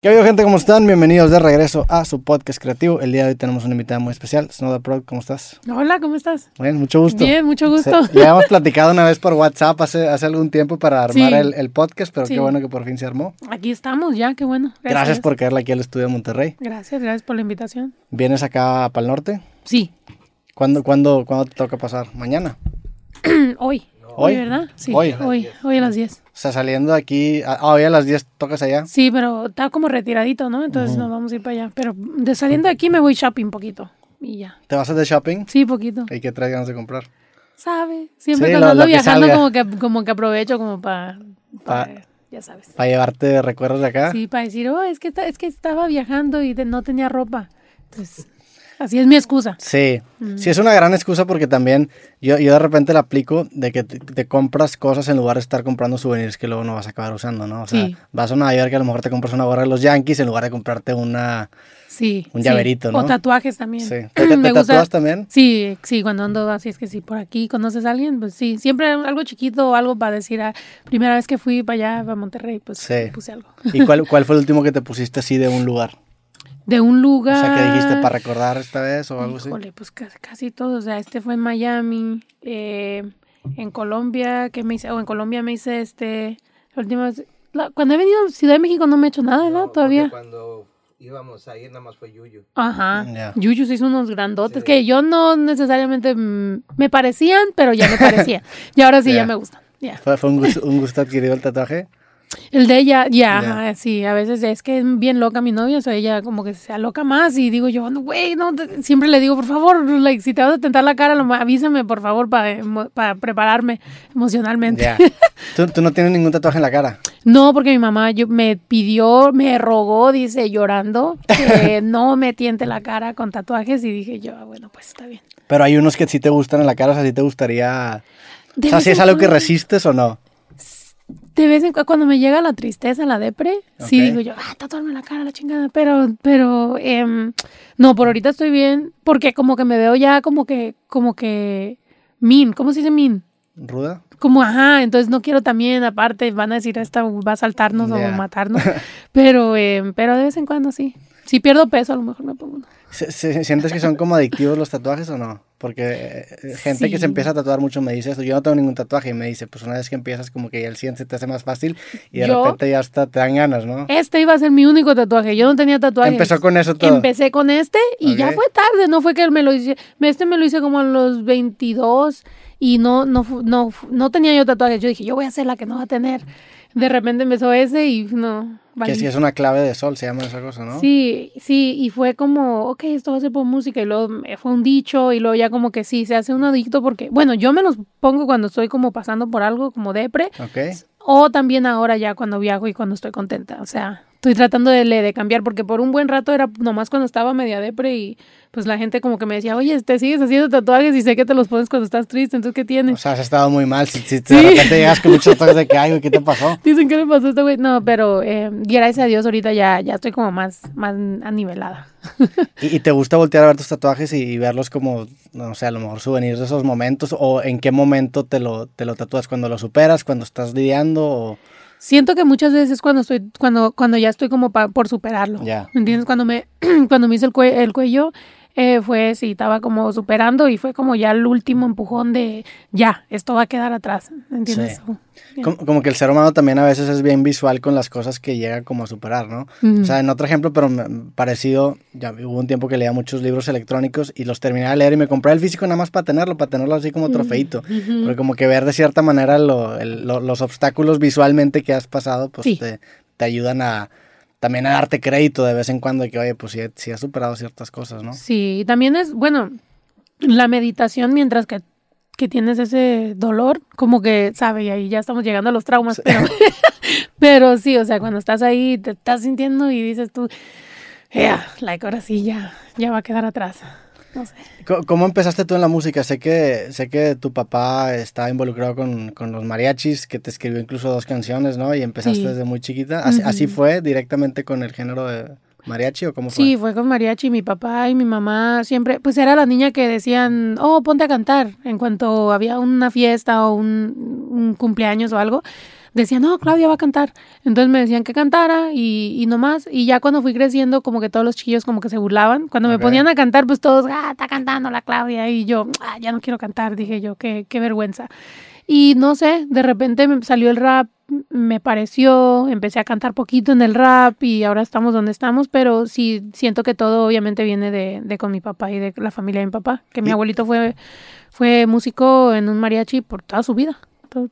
¿Qué habido gente? ¿Cómo están? Bienvenidos de regreso a su podcast creativo. El día de hoy tenemos una invitada muy especial, Snowda Pro. ¿Cómo estás? Hola, ¿cómo estás? Bien, mucho gusto. Bien, mucho gusto. Ya hemos platicado una vez por WhatsApp hace, hace algún tiempo para armar el, el, podcast, pero Sí. qué bueno que por fin se armó. Aquí estamos ya, qué bueno. Gracias, por caerle aquí al estudio de Monterrey. Gracias, gracias por la invitación. ¿Vienes acá para el norte? Sí, ¿Cuándo, cuándo, ¿Cuándo te toca pasar? ¿Mañana? hoy. ¿Hoy? ¿verdad? Sí, Hoy. hoy, hoy a las 10. O sea, saliendo de aquí... Ah, hoy a las 10 tocas allá. Sí, pero está como retiradito, ¿no? Entonces nos vamos a ir para allá. Pero de saliendo de aquí me voy shopping poquito y ya. ¿Te vas a de shopping? Sí, poquito. ¿Y qué traes ganas de comprar? ¿Sabe? Siempre Sí, cuando lo- ando lo que viajando salga. como que, como que aprovecho como para... Pa- ya sabes. ¿Para llevarte recuerdos de acá? Sí, para decir, oh, es que, es que estaba viajando y de- no tenía ropa. Entonces, así es mi excusa. Sí, sí es una gran excusa porque también yo, yo de repente la aplico de que te, te compras cosas en lugar de estar comprando souvenirs que luego no vas a acabar usando, ¿no? O sea, Sí. vas a Nueva York y a lo mejor te compras una gorra de los Yankees en lugar de comprarte una... Sí. Un sí. llaverito, ¿no? O tatuajes también. Sí. ¿Te, te- Me te gusta- tatúas también? Sí, sí, cuando ando así es que si por aquí conoces a alguien, pues sí, siempre algo chiquito o algo para decir, ah, primera vez que fui para allá, para Monterrey, pues Sí. puse algo. ¿Y cuál, cuál fue el último que te pusiste así de un lugar? De un O lugar. sea, que dijiste para recordar esta vez o algo así. Híjole, pues casi, casi todo, o sea, este fue en Miami, eh, en Colombia, que me hice, o en Colombia me hice este, la última vez, la- cuando he venido a Ciudad de México no me he hecho nada, ¿verdad? No, Todavía. Cuando íbamos a ir, nada más fue Yuyu. Ajá. Yuyu se hizo unos grandotes Sí. que yo no necesariamente mm, me parecían, pero ya me parecían. y ahora sí Ya. ya me gustan. Ya. ¿Fue, fue un, gusto, un gusto adquirido el tatuaje? El de ella, ya, sí, a veces es que es bien loca mi novia, o sea, ella como que se aloca más y digo yo, no, güey, no, te- siempre le digo, por favor, like, si te vas a tentar la cara, lo- avísame, por favor, para prepararme emocionalmente. ¿Tú, tú no tienes ningún tatuaje en la cara? No, porque mi mamá yo, me pidió, me rogó, dice, llorando, que no me tiente la cara con tatuajes y dije yo, ah, bueno, pues está bien. Pero hay unos que sí te gustan en la cara, o sea, sí te gustaría... O sea, si es algo que resistes o no. De vez en cuando, cuando me llega la tristeza, la depre, sí digo yo, ah, tatuarme la cara, la chingada, pero, pero, em, no, por ahorita estoy bien, porque como que me veo ya como que, como que, mean, ¿cómo se dice mean? ¿Ruda? Como, ajá, entonces no quiero también, aparte, van a decir, esta va a saltarnos Ya. o matarnos, pero, em, pero de vez en cuando sí. Si pierdo peso, a lo mejor me pongo uno. ¿Se- se- ¿Sientes que son como adictivos los tatuajes o no? Porque eh, gente que se empieza a tatuar mucho me dice esto. Yo no tengo ningún tatuaje y me dice, pues una vez que empiezas como que ya el siguiente se te hace más fácil y de Yo- repente ya hasta te dan ganas, ¿no? Este iba a ser mi único tatuaje, yo no tenía tatuajes. Empezó con eso todo. Empecé con este y ya fue tarde, no fue que me lo hice, este me lo hice como a los 22 y no, no, no, no tenía yo tatuajes, yo dije, yo voy a ser la que no va a tener. De repente empezó ese y no. Que si es una clave de sol, se llama esa cosa, ¿no? Sí, sí, y fue como, ok, esto va a ser por música, y luego me- fue un dicho, y luego ya como que sí, se hace un adicto porque, bueno, yo me los pongo cuando estoy como pasando por algo, como depre, Ok. o también ahora ya cuando viajo y cuando estoy contenta. O sea, estoy tratando de, de cambiar porque por un buen rato era nomás cuando estaba media depre y pues la gente como que me decía, oye, te sigues haciendo tatuajes y sé que te los pones cuando estás triste, entonces ¿qué O tienes? sea, has estado muy mal. Si, si Sí. de repente llegas con muchos tatuajes de que, ay, ¿qué te pasó? Dicen, ¿qué le pasó a este güey? No, pero eh, gracias a Dios ahorita ya, ya estoy como más, más anivelada. ¿Y, y te gusta voltear a ver tus tatuajes y, y verlos como, no sé, a lo mejor souvenirs de esos momentos? ¿O en qué momento te lo, te lo tatúas? ¿Cuando lo superas? ¿Cuando estás lidiando? O... Siento que muchas veces cuando estoy, cuando, cuando ya estoy como pa- por superarlo. Ya. ¿Me entiendes? Cuando me, cuando me hice el, cue- el cuello, eh, fue, sí, estaba como superando y fue como ya el último empujón de, ya, esto va a quedar atrás. ¿Me entiendes? Sí. Como, como que el ser humano también a veces es bien visual con las cosas que llega como a superar, ¿no? O sea, en otro ejemplo, pero parecido, ya hubo un tiempo que leía muchos libros electrónicos y los terminé de leer y me compré el físico nada más para tenerlo, para tenerlo así como trofeito. Ujú. Porque como que ver de cierta manera lo- el- lo- los obstáculos visualmente que has pasado, pues Sí. te, te ayudan a también a darte crédito de vez en cuando de que, oye, pues sí, sí has superado ciertas cosas, ¿no? Sí, también es, bueno, la meditación mientras que, que tienes ese dolor, como que, sabe, y ahí ya estamos llegando a los traumas, pero, pero sí, o sea, cuando estás ahí, te estás sintiendo y dices tú, yeah, like, ahora sí, ya, ya va a quedar atrás. No sé. ¿Cómo empezaste tú en la música? Sé que, sé que tu papá estaba involucrado con, con los mariachis, que te escribió incluso dos canciones, ¿no? Y empezaste Sí. desde muy chiquita. ¿Así, fue directamente con el género de mariachi o cómo fue? Sí, fue con mariachi, mi papá y mi mamá siempre, pues era la niña que decían, oh, ponte a cantar en cuanto había una fiesta o un, un cumpleaños o algo. Decían, no, Claudia va a cantar. Entonces me decían que cantara y, y no más. Y ya cuando fui creciendo, como que todos los chiquillos como que se burlaban. Cuando me ponían a cantar, pues todos, ah, está cantando la Claudia. Y yo, ah, ya no quiero cantar, dije yo, qué, qué vergüenza. Y no sé, de repente me salió el rap, me pareció, empecé a cantar poquito en el rap y ahora estamos donde estamos, pero sí siento que todo obviamente viene de, de con mi papá y de la familia de mi papá, que mi abuelito fue, fue músico en un mariachi por toda su vida. Todo-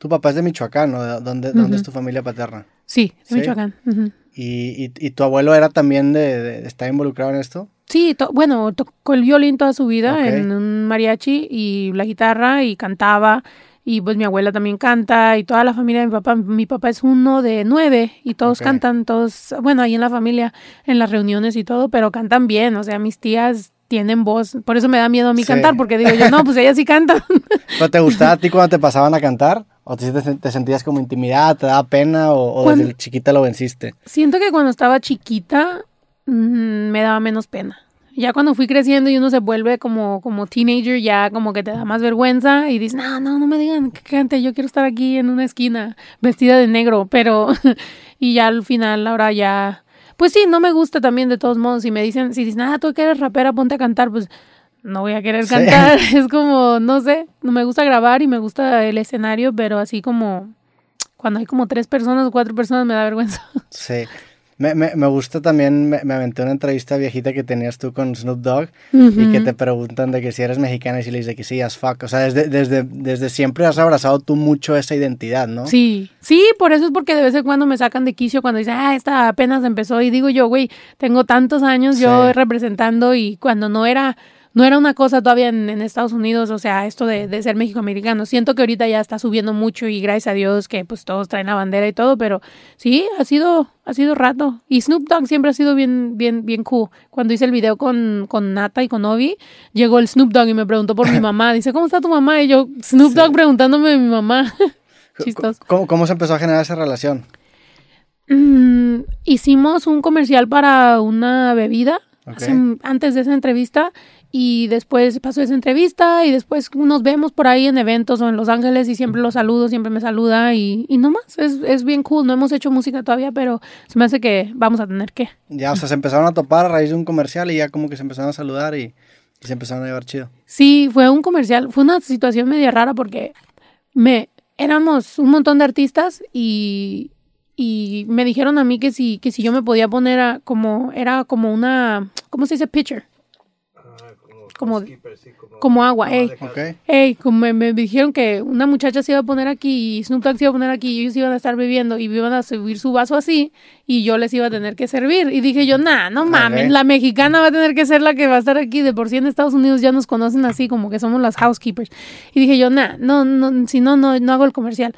Tu papá es de Michoacán, ¿no? ¿De ¿Dónde, dónde es tu familia paterna? Sí, de ¿Sí? Michoacán. ujú. ¿Y, y, y tu abuelo era también de, de- está involucrado en esto? Sí, to- bueno, tocó el violín toda su vida Ok. en un mariachi y la guitarra y cantaba. Y pues mi abuela también canta y toda la familia de mi papá. Mi papá es uno de nueve y todos Ok. cantan, todos, bueno, ahí en la familia, en las reuniones y todo, pero cantan bien. O sea, mis tías tienen voz. Por eso me da miedo a mí Sí. cantar, porque digo yo, no, pues ellas sí cantan. ¿Pero te gustaba a ti cuando te pasaban a cantar? ¿O te, te, sentías como intimidada, te daba pena o, o Cuando- desde chiquita lo venciste? Siento que cuando estaba chiquita mm, me daba menos pena. Ya cuando fui creciendo y uno se vuelve como, como teenager, ya como que te da más vergüenza y dices, no, no, no me digan que cante, yo quiero estar aquí en una esquina vestida de negro, pero y ya al final ahora ya, pues sí, no me gusta también de todos modos. Si me dicen, si dicen, ah, tú que eres rapera, ponte a cantar, pues no voy a querer Sí. cantar. Es como, no sé, no me gusta grabar y me gusta el escenario, pero así como cuando hay como tres personas o cuatro personas me da vergüenza. Sí. Me, me, me gusta también, me, me aventé una entrevista viejita que tenías tú con Snoop Dogg y que te preguntan de que si eres mexicana y si le dices que sí, as fuck. O sea, desde, desde, desde siempre has abrazado tú mucho esa identidad, ¿no? Sí, sí, por eso es porque de vez en cuando me sacan de quicio cuando dicen, ah, esta apenas empezó. Y digo yo, güey, tengo tantos años yo representando y cuando no era, no era una cosa todavía en, en Estados Unidos, o sea, esto de, de ser mexicoamericano. Siento que ahorita ya está subiendo mucho y gracias a Dios que pues todos traen la bandera y todo, pero sí, ha sido, ha sido rato. Y Snoop Dogg siempre ha sido bien, bien, bien cool. Cuando hice el video con, con Nata y con Obi, llegó el Snoop Dogg y me preguntó por mi mamá. Dice, ¿cómo está tu mamá? Y yo, Snoop Sí. Dogg preguntándome de mi mamá. Chistoso. ¿Cómo, ¿Cómo se empezó a generar esa relación? Mm, hicimos un comercial para una bebida hace- antes de esa entrevista y después pasó esa entrevista y después nos vemos por ahí en eventos o en Los Ángeles y siempre lo saludo, siempre me saluda y, y no más, es, es bien cool, no hemos hecho música todavía, pero se me hace que vamos a tener que. Ya, o sea, se empezaron a topar a raíz de un comercial y ya como que se empezaron a saludar y, y se empezaron a llevar chido. Sí, fue un comercial, fue una situación media rara porque me éramos un montón de artistas y, y me dijeron a mí que si, que si yo me podía poner a, como, era como una, ¿cómo se dice? Pitcher, como, sí, como, como agua, ey. de cal- ¿Ok? Hey, como me, me dijeron que una muchacha se iba a poner aquí y Snoop Dogg se iba a poner aquí y ellos iban a estar bebiendo y iban a subir su vaso así y yo les iba a tener que servir. Y dije yo, nah, no mames, Ok. la mexicana va a tener que ser la que va a estar aquí. De por sí en Estados Unidos ya nos conocen así como que somos las housekeepers. Y dije yo, nah, no, no, si no, no, no hago el comercial.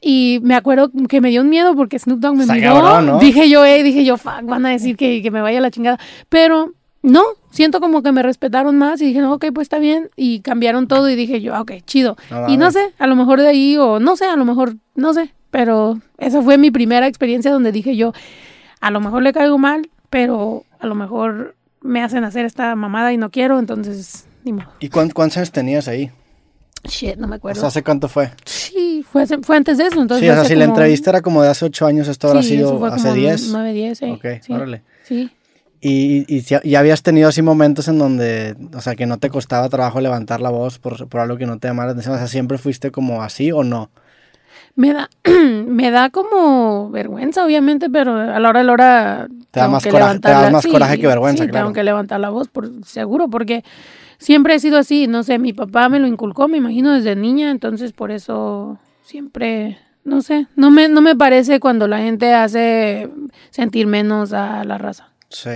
Y me acuerdo que me dio un miedo porque Snoop Dogg me Está miró. cabrón, ¿no? Dije yo, eh, dije yo, fuck, van a decir que, que me vaya a la chingada. Pero no, siento como que me respetaron más y dije, no, ok, pues está bien. Y cambiaron todo y dije yo, ah, ok, chido. No y no sé, a lo mejor de ahí o no sé, a lo mejor, no sé. Pero esa fue mi primera experiencia donde dije yo, a lo mejor le caigo mal, pero a lo mejor me hacen hacer esta mamada y no quiero, entonces, ni modo. ¿Y cuán- cuántos años tenías ahí? Shit, no me O acuerdo. sea, ¿hace cuánto fue? sí, fue, hace- fue antes de eso. Entonces Sí, o sea, si la entrevista era como de hace ocho años, esto habrá sí, sido hace 10. 9, 10, sí. Ok, sí, órale. Sí. Y, y, y habías tenido así momentos en donde, o sea, que no te costaba trabajo levantar la voz por, por algo que no te llamara la atención. O sea, ¿siempre fuiste como así o no? Me da, me da como vergüenza, obviamente, pero a la hora de la hora. Te da más que coraje- te da más coraje que vergüenza, sí, claro. tengo que levantar la voz, por seguro, porque siempre he sido así. No sé, mi papá me lo inculcó, me imagino, desde niña, entonces por eso siempre. No sé, no me, no me parece cuando la gente hace sentir menos a la raza. Sí.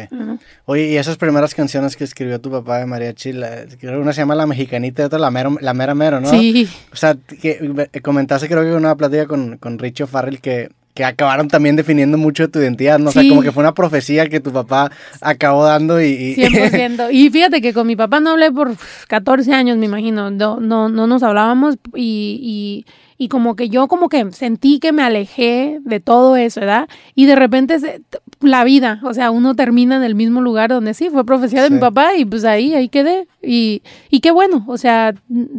Oye, y esas primeras canciones que escribió tu papá de mariachi, la, creo que una se llama La Mexicanita y otra La, Mero- la Mera Mero, ¿no? Sí, O sea, que comentaste creo que una plática con, con Richo Farrell que, que acabaron también definiendo mucho de tu identidad, ¿no? O sea, como que fue una profecía que tu papá acabó dando y... y- 100%. Y fíjate que con mi papá no hablé por 14 años, me imagino. No, no, no nos hablábamos y, y, y como que yo como que sentí que me alejé de todo eso, ¿verdad? Y de repente se- la vida, o sea, uno termina en el mismo lugar donde sí, fue profecía de Sí. mi papá y pues ahí, ahí quedé. Y, y qué bueno, o sea,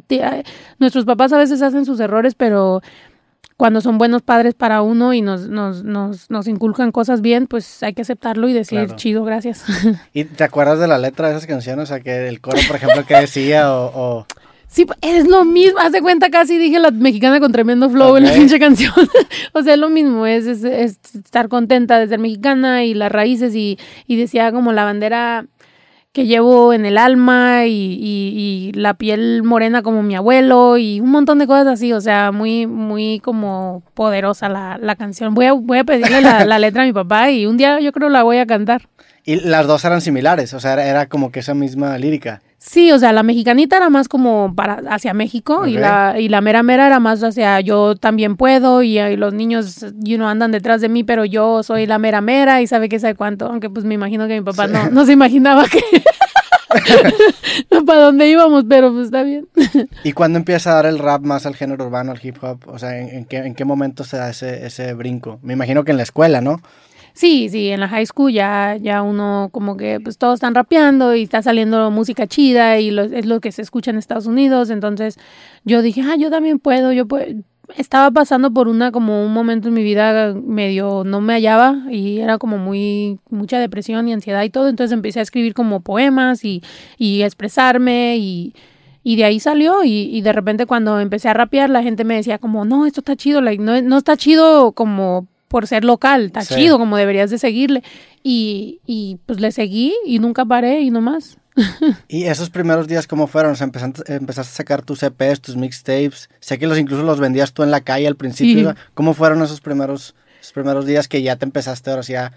te- nuestros papás a veces hacen sus errores, pero cuando son buenos padres para uno y nos, nos, nos, nos inculcan cosas bien, pues hay que aceptarlo y decir, Claro. chido, gracias. ¿Y te acuerdas de la letra de esas canciones? O sea, que el coro, por ejemplo, que decía o... o- Sí, es lo mismo. Haz de cuenta, casi dije la mexicana con tremendo flow en la pinche canción. o sea, es lo mismo. Es, es- es estar contenta de ser mexicana y las raíces. Y, y decía como la bandera que llevo en el alma y, y- y la piel morena como mi abuelo y un montón de cosas así. O sea, muy, muy como poderosa la, la canción. Voy a, voy a pedirle la, la letra a mi papá y un día yo creo la voy a cantar. Y las dos eran similares, o sea, era, era como que esa misma lírica. Sí, o sea, la mexicanita era más como para hacia México y la y la mera mera era más hacia yo también puedo y, y los niños you know, andan detrás de mí, pero yo soy la mera mera y sabe qué sabe cuánto, aunque pues me imagino que mi papá no, no se imaginaba que para dónde íbamos, pero pues está bien. ¿Y cuándo empieza a dar el rap más al género urbano, al hip hop? O sea, ¿en, en qué, en qué momento se da ese, ese brinco? Me imagino que en la escuela, ¿no? Sí, sí, en la high school ya, ya uno como que pues todos están rapeando y está saliendo música chida y lo- es lo que se escucha en Estados Unidos, entonces yo dije, ah, yo también puedo, yo puedo. Estaba pasando por una como un momento en mi vida medio no me hallaba y era como muy mucha depresión y ansiedad y todo, entonces empecé a escribir como poemas y, y expresarme y, y de ahí salió. Y, y de repente cuando empecé a rapear la gente me decía como, no, esto está chido, like, no, no está chido como por ser local, está Sí. chido, como deberías de seguirle. Y, y pues le seguí y nunca paré y no más. ¿Y esos primeros días cómo fueron? O sea, empezaste, empezaste a sacar tus EPs, tus mixtapes. Sé que los incluso los vendías tú en la calle al principio. Sí. ¿Cómo fueron esos primeros, esos primeros días que ya te empezaste ahora sí a,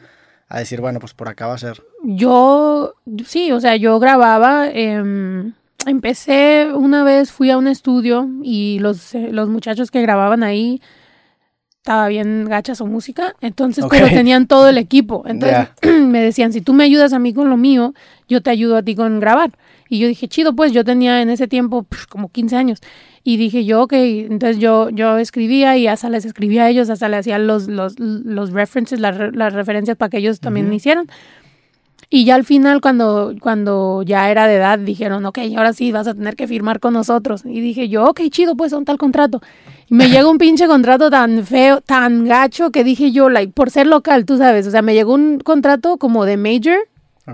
a decir, bueno, pues por acá va a ser? Yo, sí, o sea, yo grababa. em, empecé una vez, fui a un estudio y los, los muchachos que grababan ahí estaba bien gacha su música, entonces, pero tenían todo el equipo. Entonces me decían, si tú me ayudas a mí con lo mío, yo te ayudo a ti con grabar. Y yo dije, chido, pues yo tenía en ese tiempo como 15 años. Y dije yo, ok, entonces yo, yo escribía y hasta les escribía a ellos, hasta le hacía los, los, los references, las, las referencias para que ellos también me hicieran. Y ya al final, cuando, cuando ya era de edad, dijeron, ok, ahora sí vas a tener que firmar con nosotros. Y dije yo, ok, chido, pues son tal contrato. Y me llegó un pinche contrato tan feo, tan gacho, que dije yo, like, por ser local, tú sabes, o sea, me llegó un contrato como de major,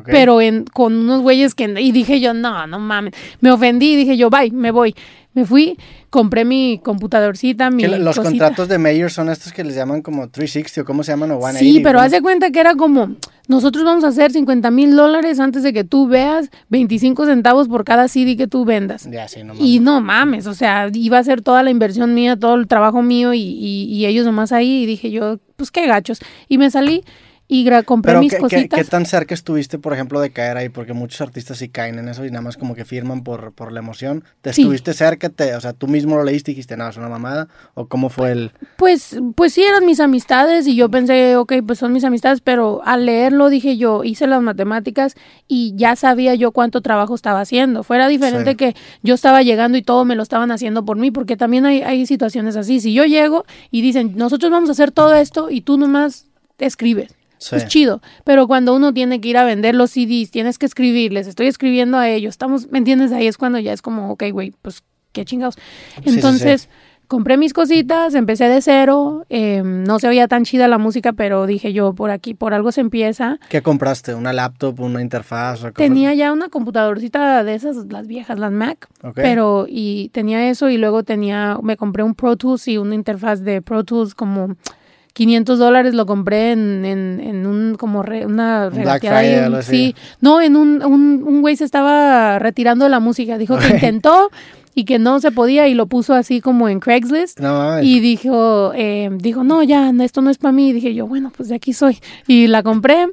pero en, con unos güeyes que... Y dije yo, no, no mames. Me ofendí y dije yo, bye, me voy. Me fui, compré mi computadorcita, mi los cosita. contratos de mayor son estos que les llaman como 360 o cómo se llaman o 180. Sí, pero ¿cómo? haz de cuenta que era como, nosotros vamos a hacer 50 mil dólares antes de que tú veas 25 centavos por cada CD que tú vendas. Ya, sí, no Y no mames, o sea, iba a ser toda la inversión mía, todo el trabajo mío y, y- y ellos nomás ahí. Y dije yo, pues qué gachos. Y me salí y compré Pero mis ¿qué, qué, cositas. qué tan cerca estuviste, por ejemplo, de caer ahí? Porque muchos artistas sí caen en eso y nada más como que firman por, por la emoción. ¿Te Sí. estuviste cerca? Te, o sea, tú mismo lo leíste y dijiste, no, es una mamada. ¿O cómo fue el...? Pues, pues sí eran mis amistades y yo pensé, ok, pues son mis amistades, pero al leerlo dije yo, hice las matemáticas y ya sabía yo cuánto trabajo estaba haciendo. Fuera diferente Sí. que yo estaba llegando y todo me lo estaban haciendo por mí, porque también hay, hay situaciones así. Si yo llego y dicen, nosotros vamos a hacer todo esto y tú nomás escribes. Sí. Pues chido, pero cuando uno tiene que ir a vender los CDs, tienes que escribirles, estoy escribiendo a ellos, estamos, ¿me entiendes? Ahí es cuando ya es como, ok, güey, pues qué chingados. sí, Entonces, compré mis cositas, empecé de cero, eh, no se oía tan chida la música, pero dije yo, por aquí, por algo se empieza. ¿Qué compraste? ¿Una laptop? ¿Una interfaz? Tenía ya una computadorcita de esas, las viejas, las Mac, Ok. pero y tenía eso y luego tenía, me compré un Pro Tools y una interfaz de Pro Tools como 500 dólares lo compré en, en, en un, como re- una regateada Friday, un- sí, no, en un, un, un güey se estaba retirando de la música, dijo que intentó y que no se podía y lo puso así como en Craigslist. No. Y dijo, eh, dijo, no, ya, esto no es para mí. Y dije yo, bueno, pues de aquí soy. Y la compré.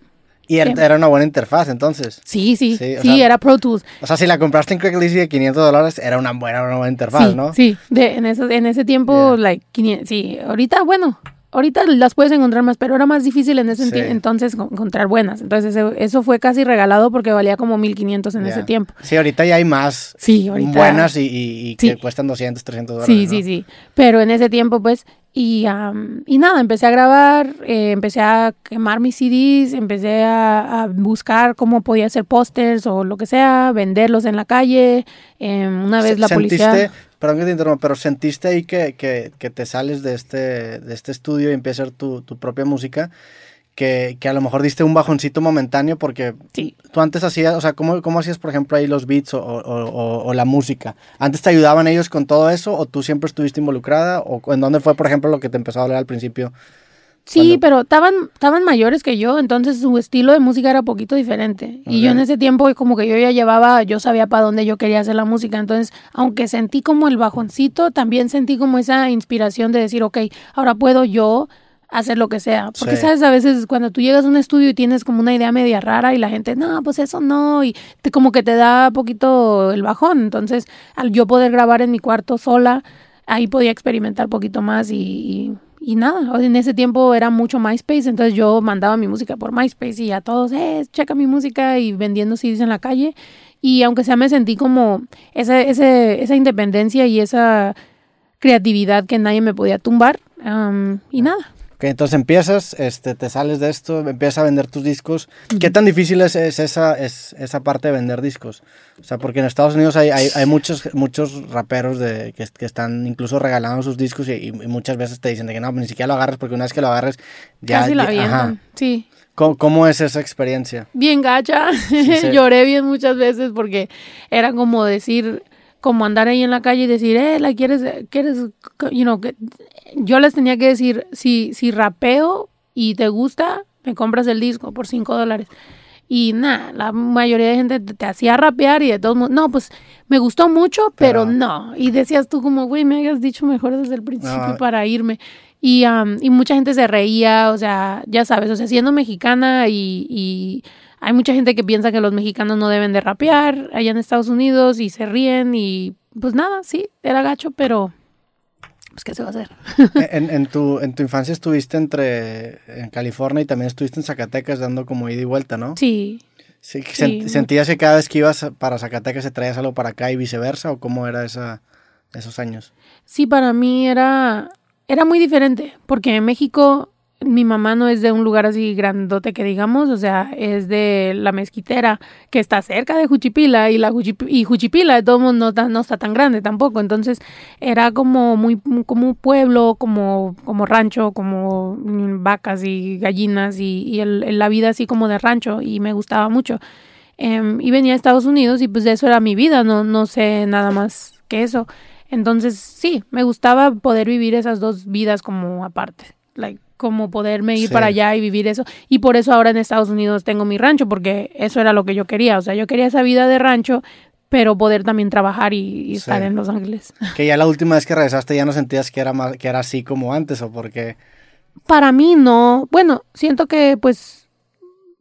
Y era, Em. era una buena interfaz, entonces. Sí, sí, Sí, sí, o sea- era Pro Tools. O sea, si la compraste en Craigslist y de 500 dólares, era una buena, una buena interfaz, sí, ¿no? sí, de, en, ese, en ese tiempo, Yeah. like, 500, sí, ahorita, bueno, ahorita las puedes encontrar más, pero era más difícil en ese Sí. entonces con- encontrar buenas. Entonces eso, eso fue casi regalado porque valía como 1500 en ese tiempo. Sí, ahorita ya hay más Sí, ahorita. buenas y, y- y que cuestan 200, 300 dólares. Sí, ¿no? sí, sí. Pero en ese tiempo, pues, y, am, y nada, empecé a grabar, eh, empecé a quemar mis CDs, empecé a, a buscar cómo podía hacer pósters o lo que sea, venderlos en la calle. em, una vez la policía... ¿Sentiste perdón que te interrumpa, pero sentiste ahí que, que, que te sales de este, de este estudio y empiezas a hacer tu, tu propia música, que, que, a lo mejor diste un bajoncito momentáneo porque Sí. tú antes hacías, o sea, ¿cómo, cómo hacías, por ejemplo, ahí los beats o, o, o, o la música? ¿Antes te ayudaban ellos con todo eso o tú siempre estuviste involucrada? ¿O en dónde fue, por ejemplo, lo que te empezó a hablar al principio? Sí, Cuando- pero estaban, estaban mayores que yo, entonces su estilo de música era poquito diferente. Y yo en ese tiempo como que yo ya llevaba, yo sabía para dónde yo quería hacer la música. Entonces, aunque sentí como el bajoncito, también sentí como esa inspiración de decir, ok, ahora puedo yo hacer lo que sea. Porque, Sí. sabes, a veces cuando tú llegas a un estudio y tienes como una idea media rara y la gente, no, pues eso no, y te, como que te da poquito el bajón. Entonces, al yo poder grabar en mi cuarto sola, ahí podía experimentar poquito más y, y, y nada, en ese tiempo era mucho MySpace, entonces yo mandaba mi música por MySpace y a todos, eh, checa mi música y vendiendo CDs en la calle. Y aunque sea me sentí como esa, ese, esa independencia y esa creatividad que nadie me podía tumbar. am, y nada. Ok, entonces empiezas, este, te sales de esto, empiezas a vender tus discos. ¿Qué tan difícil es, es esa, es esa parte de vender discos? O sea, porque en Estados Unidos hay, hay, hay muchos, muchos raperos de, que, que están incluso regalando sus discos y, y muchas veces te dicen de que no, pues ni siquiera lo agarres porque una vez que lo agarres ya... Casi la ya- avientan. Sí. ¿Cómo, cómo es esa experiencia? bien gacha. sí. Lloré bien muchas veces porque era como decir, como andar ahí en la calle y decir, eh, la quieres, quieres, you know, que yo les tenía que decir, si, si rapeo y te gusta, me compras el disco por cinco dólares. Y nada, la mayoría de gente te, te hacía rapear y de todos modos, no, pues me gustó mucho, pero, Pero- no. Y decías tú como, güey, me hayas dicho mejor desde el principio No. para irme. Y, am, y mucha gente se reía, o sea, ya sabes, o sea, siendo mexicana y, y hay mucha gente que piensa que los mexicanos no deben de rapear allá en Estados Unidos y se ríen y pues nada, sí, era gacho, pero pues qué se va a hacer. en, en tu, en tu infancia estuviste entre en California y también estuviste en Zacatecas dando como ida y vuelta, ¿no? Sí, Sí, Sí. ¿Sentías que cada vez que ibas para Zacatecas se traías algo para acá y viceversa? ¿O cómo era esa, esos años? sí, para mí era, era muy diferente, porque en México mi mamá no es de un lugar así grandote que digamos, o sea, es de la mezquitera que está cerca de Juchipila y la Juchipila de todos modos no, no está tan grande tampoco, entonces era como muy como un pueblo, como como rancho, como vacas y gallinas y, el- la vida así como de rancho y me gustaba mucho. Em, y venía a Estados Unidos y pues de eso era mi vida, no, no sé nada más que eso. Entonces, sí, me gustaba poder vivir esas dos vidas como aparte. Like, como poderme ir Sí. para allá y vivir eso. Y por eso ahora en Estados Unidos tengo mi rancho, porque eso era lo que yo quería. O sea, yo quería esa vida de rancho, pero poder también trabajar y, y Sí. estar en Los Ángeles. Que ya la última vez que regresaste ya no sentías que era, más, que era así como antes o porque... Para mí no. Bueno, siento que pues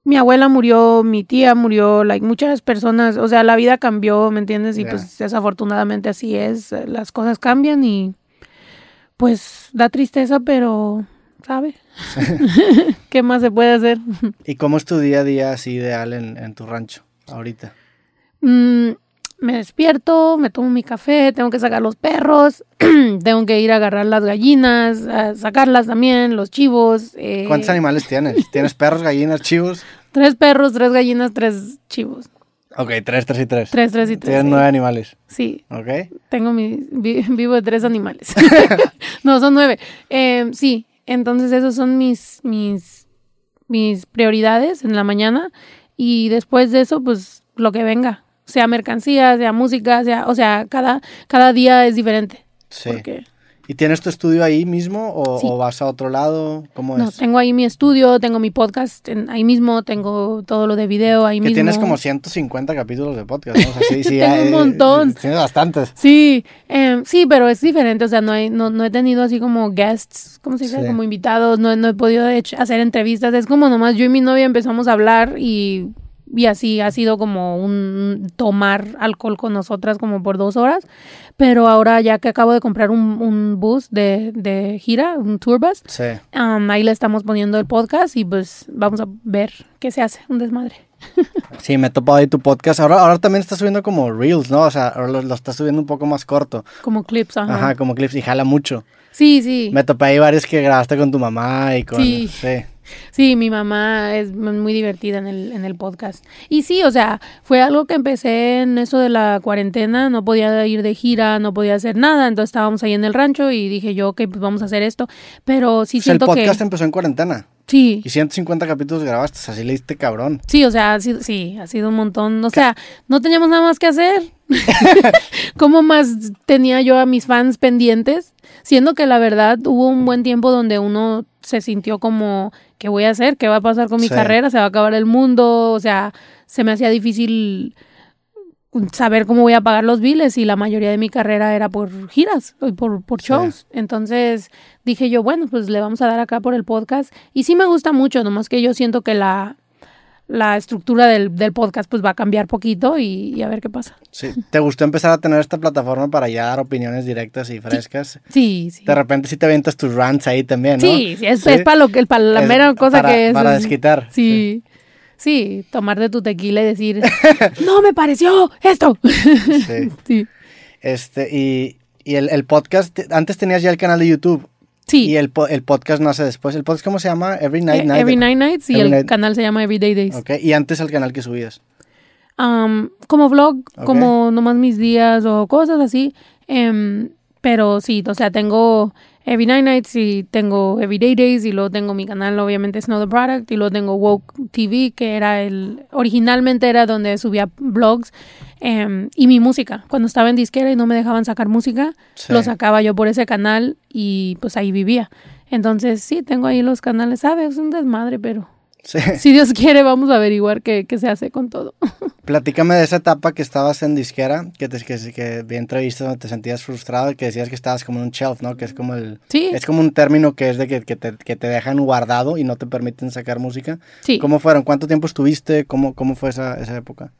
mi abuela murió, mi tía murió, like muchas personas, o sea, la vida cambió, ¿me entiendes? Y pues desafortunadamente así es, las cosas cambian y pues da tristeza, pero ¿sabe? ¿Qué más se puede hacer? ¿Y cómo es tu día a día así ideal en, en tu rancho ahorita? Mm, me despierto, me tomo mi café, tengo que sacar los perros, tengo que ir a agarrar las gallinas, a sacarlas también, los chivos. eh, ¿Cuántos animales tienes? ¿Tienes perros, gallinas, chivos? Tres perros, tres gallinas, tres chivos. Ok, tres, tres y tres. Tres, tres y tres. Tienes sí. nueve animales. Sí, Ok. tengo mi, vi- vivo de tres animales. no, son nueve. Eh, sí, entonces esos son mis, mis, mis prioridades en la mañana y después de eso, pues lo que venga, sea mercancía, sea música, sea, o sea, cada, cada día es diferente. Sí. Porque ¿Y tienes tu estudio ahí mismo o, Sí. o vas a otro lado? ¿Cómo no, es? tengo ahí mi estudio, tengo mi podcast en- ahí mismo, tengo todo lo de video ahí que mismo. tienes como 150 capítulos de podcast, ¿no? O sea, sí, sí, Tengo un eh, montón. Tienes bastantes. Sí, em, sí, pero es diferente, o sea, no, hay, no, no he tenido así como guests, ¿cómo se dice? Sí. Como invitados, no, no he podido hecho- hacer entrevistas, es como nomás yo y mi novia empezamos a hablar y, y así ha sido como un tomar alcohol con nosotras como por dos horas, pero ahora ya que acabo de comprar un, un bus de, de gira, un tour bus, Sí. am, ahí le estamos poniendo el podcast y pues vamos a ver qué se hace, un desmadre. Sí, me he topado ahí tu podcast. Ahora, ahora también estás subiendo como reels, ¿no? O sea, ahora lo, lo estás subiendo un poco más corto. Como clips, ajá. Ajá, como clips y jala mucho. Sí, sí. Me topé ahí varios que grabaste con tu mamá y con... Sí. Sí. Sí, mi mamá es muy divertida en el, en el podcast. Y sí, o sea, fue algo que empecé en eso de la cuarentena, no podía ir de gira, no podía hacer nada, entonces estábamos ahí en el rancho y dije yo, ok, pues vamos a hacer esto, pero sí O sea, el siento que... podcast empezó en cuarentana. Sí, Y 150 capítulos grabaste, así le diste cabrón. Sí, o sea, ha sido, sí, ha sido un montón. O sea, no teníamos nada más que hacer. ¿Cómo más tenía yo a mis fans pendientes? Siendo que la verdad hubo un buen tiempo donde uno se sintió como, ¿qué voy a hacer? ¿Qué va a pasar con mi Sí. carrera? ¿Se va a acabar el mundo? O sea, se me hacía difícil saber cómo voy a pagar los biles y la mayoría de mi carrera era por giras y por, por Sí. shows. Entonces dije yo, bueno, pues le vamos a dar acá por el podcast. Y sí me gusta mucho, nomás que yo siento que la, la estructura del, del podcast pues va a cambiar poquito y, y a ver qué pasa. Sí. ¿Te gustó empezar a tener esta plataforma para ya dar opiniones directas y frescas? Sí, sí. De repente sí te avientas tus rants ahí también, ¿no? Sí, sí, es, Sí. es para lo que para la Es mera cosa para- que es. Para es- desquitar. Sí. Sí, tomar de tu tequila y decir, no me pareció esto. Sí. sí. Este, y, y el, el podcast, antes tenías ya el canal de YouTube. Sí. Y el, el podcast nace después. ¿El podcast cómo se llama? Every Night Eh, Night. Every Night Nights y Every el Night- canal se llama Everyday Days. Ok, y antes el canal que subías. Am, como vlog, Ok. como nomás mis días o cosas así. Em, pero sí, o sea, tengo Every Night Nights y tengo Everyday Days y luego tengo mi canal, obviamente, Snow the Product y luego tengo Woke TV, que era el, originalmente era donde subía vlogs em, y mi música. Cuando estaba en disquera y no me dejaban sacar música, Sí. lo sacaba yo por ese canal y pues ahí vivía. Entonces, sí, tengo ahí los canales, ¿sabes? Es un desmadre, pero Sí. si Dios quiere, vamos a averiguar qué, qué se hace con todo. Platícame de esa etapa que estabas en disquera, que, te, que, que vi entrevistas donde te sentías frustrado y que decías que estabas como en un shelf, ¿no? Que es como el... Sí. Es como un término que es de que, que, te, que te dejan guardado y no te permiten sacar música. Sí. ¿Cómo fueron? ¿Cuánto tiempo estuviste? ¿Cómo, cómo fue esa, esa época?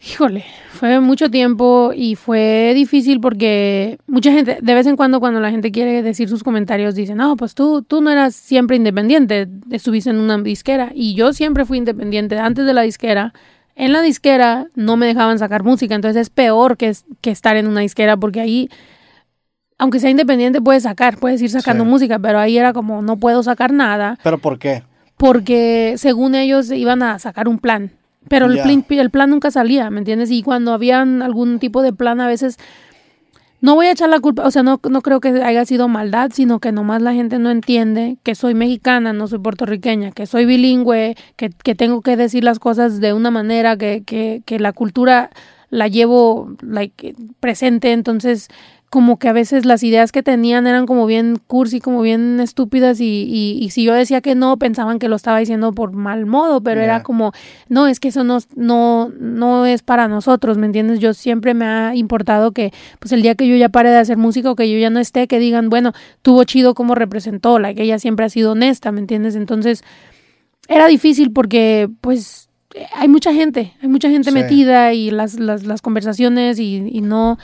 Híjole, fue mucho tiempo y fue difícil porque mucha gente, de vez en cuando cuando la gente quiere decir sus comentarios, dicen, no, pues tú, tú no eras siempre independiente, estuviste en una disquera y yo siempre fui independiente antes de la disquera. En la disquera no me dejaban sacar música, entonces es peor que, que estar en una disquera porque ahí, aunque sea independiente, puedes sacar, puedes ir sacando Sí. música, pero ahí era como, no puedo sacar nada ¿Pero por qué? porque según ellos iban a sacar un plan. Pero el, plan, el plan nunca salía, ¿me entiendes? Y cuando habían algún tipo de plan, a veces no voy a echar la culpa, o sea, no, no creo que haya sido maldad, sino que nomás la gente no entiende que soy mexicana, no soy puertorriqueña, que soy bilingüe, que, que tengo que decir las cosas de una manera que, que, que la cultura la llevo like, presente, entonces como que a veces las ideas que tenían eran como bien cursi, como bien estúpidas y, y, y si yo decía que no, pensaban que lo estaba diciendo por mal modo, pero era como, no, es que eso no, no, no es para nosotros, ¿me entiendes? Yo siempre me ha importado que, pues el día que yo ya pare de hacer música o que yo ya no esté, que digan, bueno, tuvo chido como representó, la que ella siempre ha sido honesta, ¿me entiendes? Entonces, era difícil porque, pues, hay mucha gente, hay mucha gente Sí. metida y las, las, las conversaciones y, y no,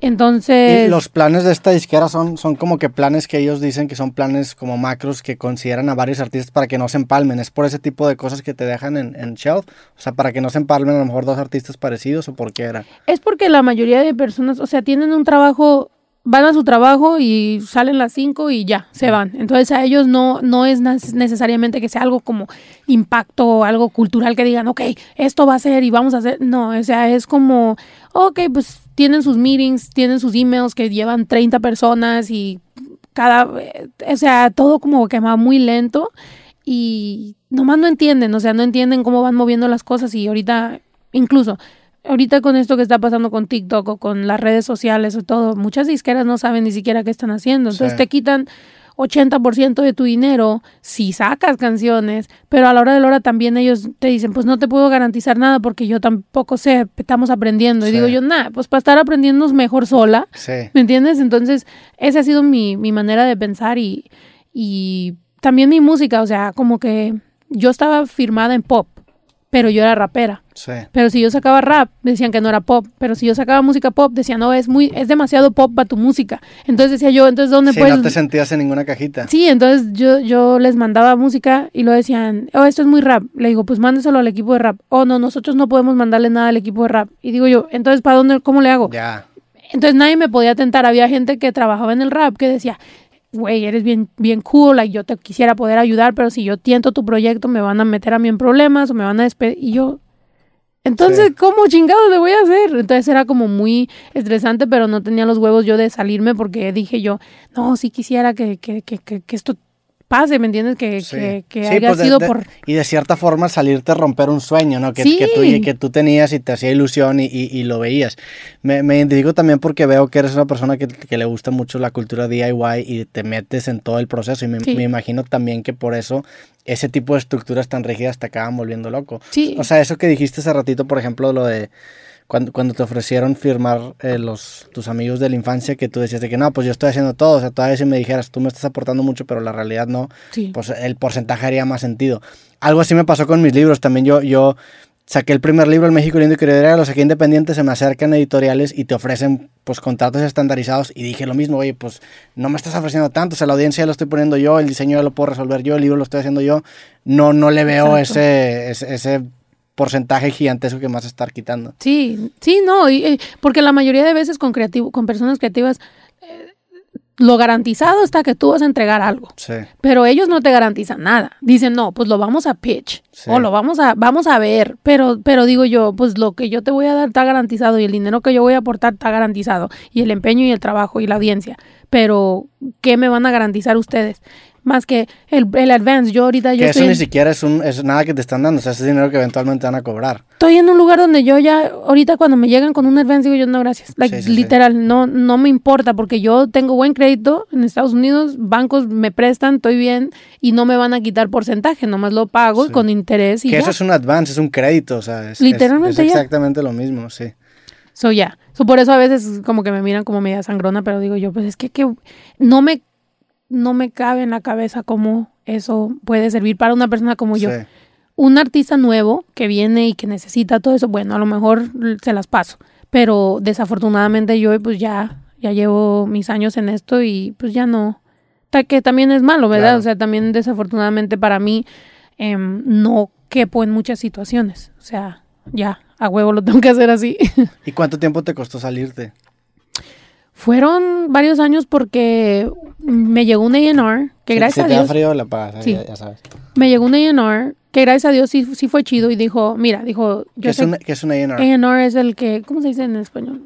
entonces... Y los planes de esta disquera son, son como que planes que ellos dicen que son planes como macros que consideran a varios artistas para que no se empalmen. ¿Es por ese tipo de cosas que te dejan en, en shelf? O sea, para que no se empalmen a lo mejor dos artistas parecidos o por qué era. Es porque la mayoría de personas, o sea, tienen un trabajo, van a su trabajo y salen las 5 y ya, se van. Entonces a ellos no, no es necesariamente que sea algo como impacto o algo cultural que digan, ok, esto va a ser y vamos a hacer. No, o sea, es como, ok, pues tienen sus meetings, tienen sus emails que llevan 30 personas y cada, o sea, todo como que va muy lento y nomás no entienden, o sea, no entienden cómo van moviendo las cosas y ahorita, incluso, ahorita con esto que está pasando con TikTok o con las redes sociales o todo, muchas disqueras no saben ni siquiera qué están haciendo, entonces Sí. te quitan 80% de tu dinero si sacas canciones, pero a la hora de la hora también ellos te dicen, pues no te puedo garantizar nada porque yo tampoco sé, estamos aprendiendo. Y digo yo, nada, pues para estar aprendiendo es mejor sola. Sí. ¿Me entiendes? Entonces, esa ha sido mi, mi manera de pensar y, y también mi música, o sea, como que yo estaba firmada en pop, pero yo era rapera. Sí. Pero si yo sacaba rap, decían que no era pop. Pero si yo sacaba música pop, decían, no, es muy, es demasiado pop para tu música. Entonces decía yo, entonces ¿dónde Sí, puedes? no te sentías en ninguna cajita. Sí, entonces yo, yo les mandaba música y lo decían, oh, esto es muy rap. Le digo, pues mándeselo al equipo de rap. Oh, no, nosotros no podemos mandarle nada al equipo de rap. Y digo yo, entonces, ¿para dónde, cómo le hago? Ya. Entonces nadie me podía tentar. Había gente que trabajaba en el rap que decía, güey, eres bien, bien cool, like, yo te quisiera poder ayudar, pero si yo tiento tu proyecto me van a meter a mí en problemas o me van a despedir. Y yo, entonces, Sí. ¿cómo chingados le voy a hacer? Entonces era como muy estresante, pero no tenía los huevos yo de salirme porque dije yo, no, sí quisiera que, que, que, que, que esto pase, ¿me entiendes? Que, Sí. que, que Sí, haya pues sido de- por... Y de cierta forma salirte a romper un sueño, ¿no? Que, Sí. que, tú, que tú tenías y te hacía ilusión y, y- y lo veías. Me, me identifico también porque veo que eres una persona que, le gusta mucho la cultura DIY y te metes en todo el proceso. Y me, me imagino también que por eso ese tipo de estructuras tan rígidas te acaban volviendo loco. Sí. O sea, eso que dijiste hace ratito, por ejemplo, lo de cuando, cuando te ofrecieron firmar eh, los, tus amigos de la infancia, que tú decías de que no, pues yo estoy haciendo todo. O sea, todavía si me dijeras, tú me estás aportando mucho, pero la realidad no sí. pues el porcentaje haría más sentido. Algo así me pasó con mis libros. También yo, yo saqué el primer libro, El México Lindo y Querido, lo saqué independiente, se me acercan editoriales y te ofrecen pues contratos estandarizados y dije lo mismo, oye, pues no me estás ofreciendo tanto, o sea, la audiencia lo estoy poniendo yo, el diseño ya lo puedo resolver yo, el libro lo estoy haciendo yo, no, no le veo Exacto. ese, ese, ese porcentaje gigantesco que a estar quitando. Sí, sí, no, y, eh, porque la mayoría de veces con creativo, con personas creativas, eh, lo garantizado está que tú vas a entregar algo. Sí, Pero ellos no te garantizan nada. Dicen, no, pues lo vamos a pitch. Sí. O lo vamos a, vamos a ver. Pero, pero digo yo, pues lo que yo te voy a dar está garantizado y el dinero que yo voy a aportar está garantizado. Y el empeño y el trabajo y la audiencia. Pero, ¿qué me van a garantizar ustedes? Más que el, el advance. Yo ahorita yo que eso ni en, siquiera es, un, es nada que te están dando, o sea, es dinero que eventualmente van a cobrar. estoy en un lugar donde yo ya, ahorita cuando me llegan con un advance, digo yo, no, gracias. Like, Sí, sí, sí. literal, no, no me importa porque yo tengo buen crédito en Estados Unidos, bancos me prestan, estoy bien y no me van a quitar porcentaje, nomás lo pago con interés y Que ya. eso es un advance, es un crédito, o sea, es, Literalmente es exactamente lo mismo, sí. So, ya. So, por eso a veces como que me miran como media sangrona, pero digo yo, pues es que, que no me no me cabe en la cabeza cómo eso puede servir para una persona como yo. Sí. Un artista nuevo que viene y que necesita todo eso, bueno, a lo mejor se las paso, pero desafortunadamente yo pues ya ya llevo mis años en esto y pues ya no que también es malo, ¿verdad? Claro. O sea, también desafortunadamente para mí em, no quepo en muchas situaciones, o sea, ya a huevo lo tengo que hacer así. ¿Y cuánto tiempo te costó salirte? Fueron varios años porque me llegó un A&R, que Si- gracias si a te da Dios, frío, la pagas, Sí. ya, ya sabes. me llegó un A&R, que gracias a Dios sí, sí fue chido y dijo, mira, dijo, ¿Qué yo es, sé un, qué es un A&R? A&R es el que, ¿cómo se dice en español?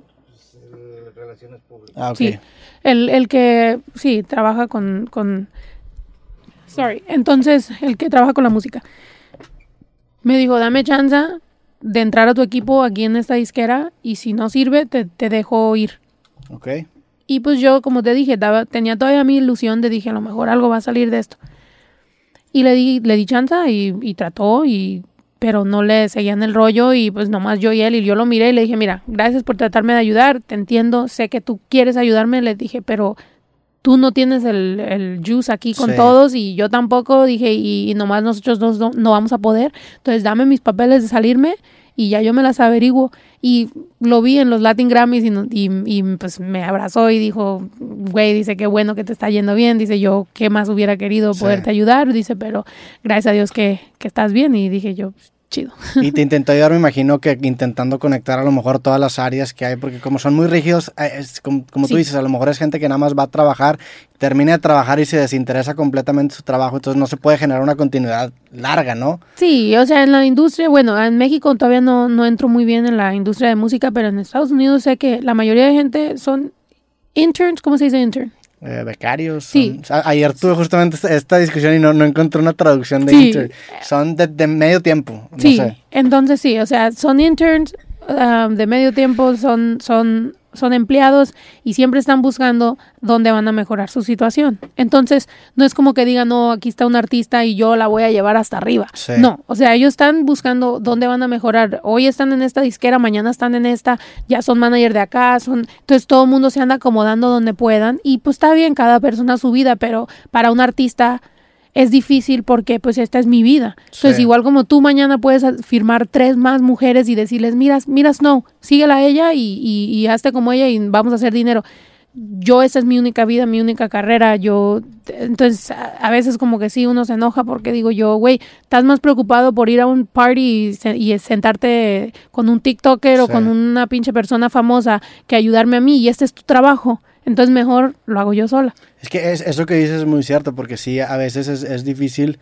Relaciones públicas. Ah, ok. Sí, el, el que, sí, trabaja con, con, sorry, entonces, el que trabaja con la música. Me dijo, dame chance de entrar a tu equipo aquí en esta disquera y si no sirve, te, te dejo ir. Ok. Y pues yo, como te dije, daba- tenía todavía mi ilusión de dije, a lo mejor algo va a salir de esto. Y le di, le di chance y, y trató, y, pero no le seguían el rollo y pues nomás yo y él, y yo lo miré y le dije, mira, gracias por tratarme de ayudar, te entiendo, sé que tú quieres ayudarme, le dije, pero tú no tienes el, el juice aquí con Sí. todos y yo tampoco, dije, y, y nomás nosotros dos no, no vamos a poder, entonces dame mis papeles de salirme y ya yo me las averiguo. Y lo vi en los Latin Grammys y, no- y, y, pues me abrazó y dijo, güey, dice, qué bueno que te está yendo bien. Dice, yo, ¿qué más hubiera querido Sí. poderte ayudar? Dice, pero gracias a Dios que, que estás bien. Y dije yo, "Pues, chido. Y te intentó ayudar, me imagino que intentando conectar a lo mejor todas las áreas que hay, porque como son muy rígidos, eh, es como, como tú dices, a lo mejor es gente que nada más va a trabajar, termina de trabajar y se desinteresa completamente su trabajo, entonces no se puede generar una continuidad larga, ¿no? Sí, o sea, en la industria, bueno, en México todavía no, no entro muy bien en la industria de música, pero en Estados Unidos sé que la mayoría de gente son interns, ¿cómo se dice intern? Eh, becarios. Sí. son- ayer tuve justamente esta, discusión y no, no encontré una traducción de Sí. intern. Son de, de medio tiempo, no Sí, sé. entonces sí, o sea, son interns ah, de medio tiempo, son, son, son empleados y siempre están buscando dónde van a mejorar su situación. Entonces, no es como que digan, no, aquí está un artista y yo la voy a llevar hasta arriba. Sí. No, o sea, ellos están buscando dónde van a mejorar. Hoy están en esta disquera, mañana están en esta, ya son manager de acá, son, entonces todo el mundo se anda acomodando donde puedan y pues está bien, cada persona su vida, pero para un artista es difícil porque pues esta es mi vida. Entonces, Sí. igual como tú mañana puedes firmar tres más mujeres y decirles, miras, miras, no, síguela a ella y, y, y hazte como ella y vamos a hacer dinero. Yo, esa es mi única vida, mi única carrera. Yo, entonces, a, a veces como que sí, uno se enoja porque digo yo, güey, estás más preocupado por ir a un party y, se- y sentarte con un TikToker o con una pinche persona famosa que ayudarme a mí y este es tu trabajo. Entonces mejor lo hago yo sola. Es que es, eso que dices es muy cierto, porque sí, a veces es, es difícil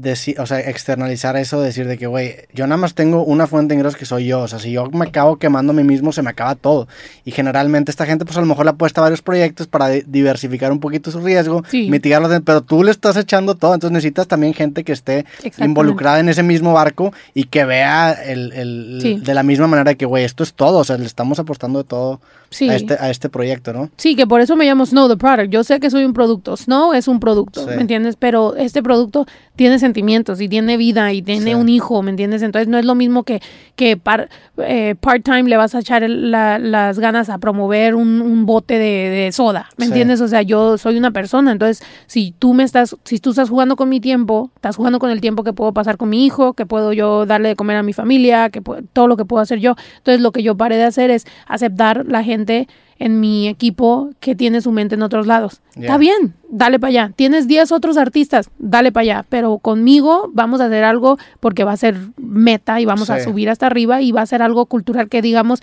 decir, o sea, externalizar eso, decir de que, güey, yo nada más tengo una fuente de ingresos que soy yo, o sea, si yo me acabo quemando a mí mismo, se me acaba todo. Y generalmente esta gente, pues a lo mejor le apuesta a varios proyectos para di- diversificar un poquito su riesgo, Sí. mitigarlo, pero tú le estás echando todo, entonces necesitas también gente que esté involucrada en ese mismo barco y que vea el, el- Sí. de la misma manera que, güey, esto es todo, o sea, le estamos apostando de todo Sí. a, este, a este proyecto, ¿no? Sí, que por eso me llamo Snow the Product. Yo sé que soy un producto. Snow es un producto. ¿me entiendes? Pero este producto tiene sentimientos y tiene vida y tiene Sí. un hijo, ¿me entiendes? Entonces no es lo mismo que, que par- eh, part-time le vas a echar la- las ganas a promover un, un bote de, de soda, ¿me Sí. entiendes? O sea, yo soy una persona. Entonces, si tú me estás, si tú estás jugando con mi tiempo, estás jugando con el tiempo que puedo pasar con mi hijo, que puedo yo darle de comer a mi familia, que todo lo que puedo hacer yo. Entonces, lo que yo paré de hacer es aceptar la gente en mi equipo que tiene su mente en otros lados. Está bien, dale para allá. Tienes 10 otros artistas, dale para allá. Pero conmigo vamos a hacer algo porque va a ser meta y vamos a subir hasta arriba y va a ser algo cultural que digamos,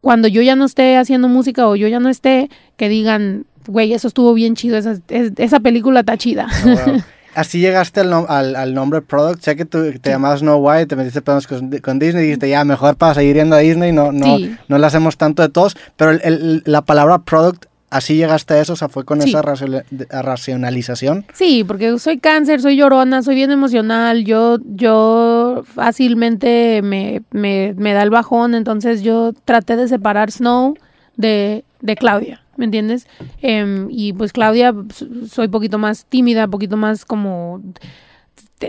cuando yo ya no esté haciendo música o yo ya no esté, que digan, güey, eso estuvo bien chido, esa, es- esa película está chida. Oh, wow. Así llegaste al, nom- al, al nombre Product. Sé que tú te llamabas Snow White, te metiste pedos con, con Disney y dijiste, ya, mejor para seguir yendo a Disney, no, no, Sí. no le hacemos tanto de todos. Pero el- el- la palabra Product, así llegaste a eso, o sea, fue con Sí. esa racionalización. Sí, porque soy cáncer, soy llorona, soy bien emocional, yo, yo fácilmente me, me, me da el bajón, entonces yo traté de separar Snow de, de Claudia, ¿me entiendes? Em, y pues Claudia, soy poquito más tímida, poquito más como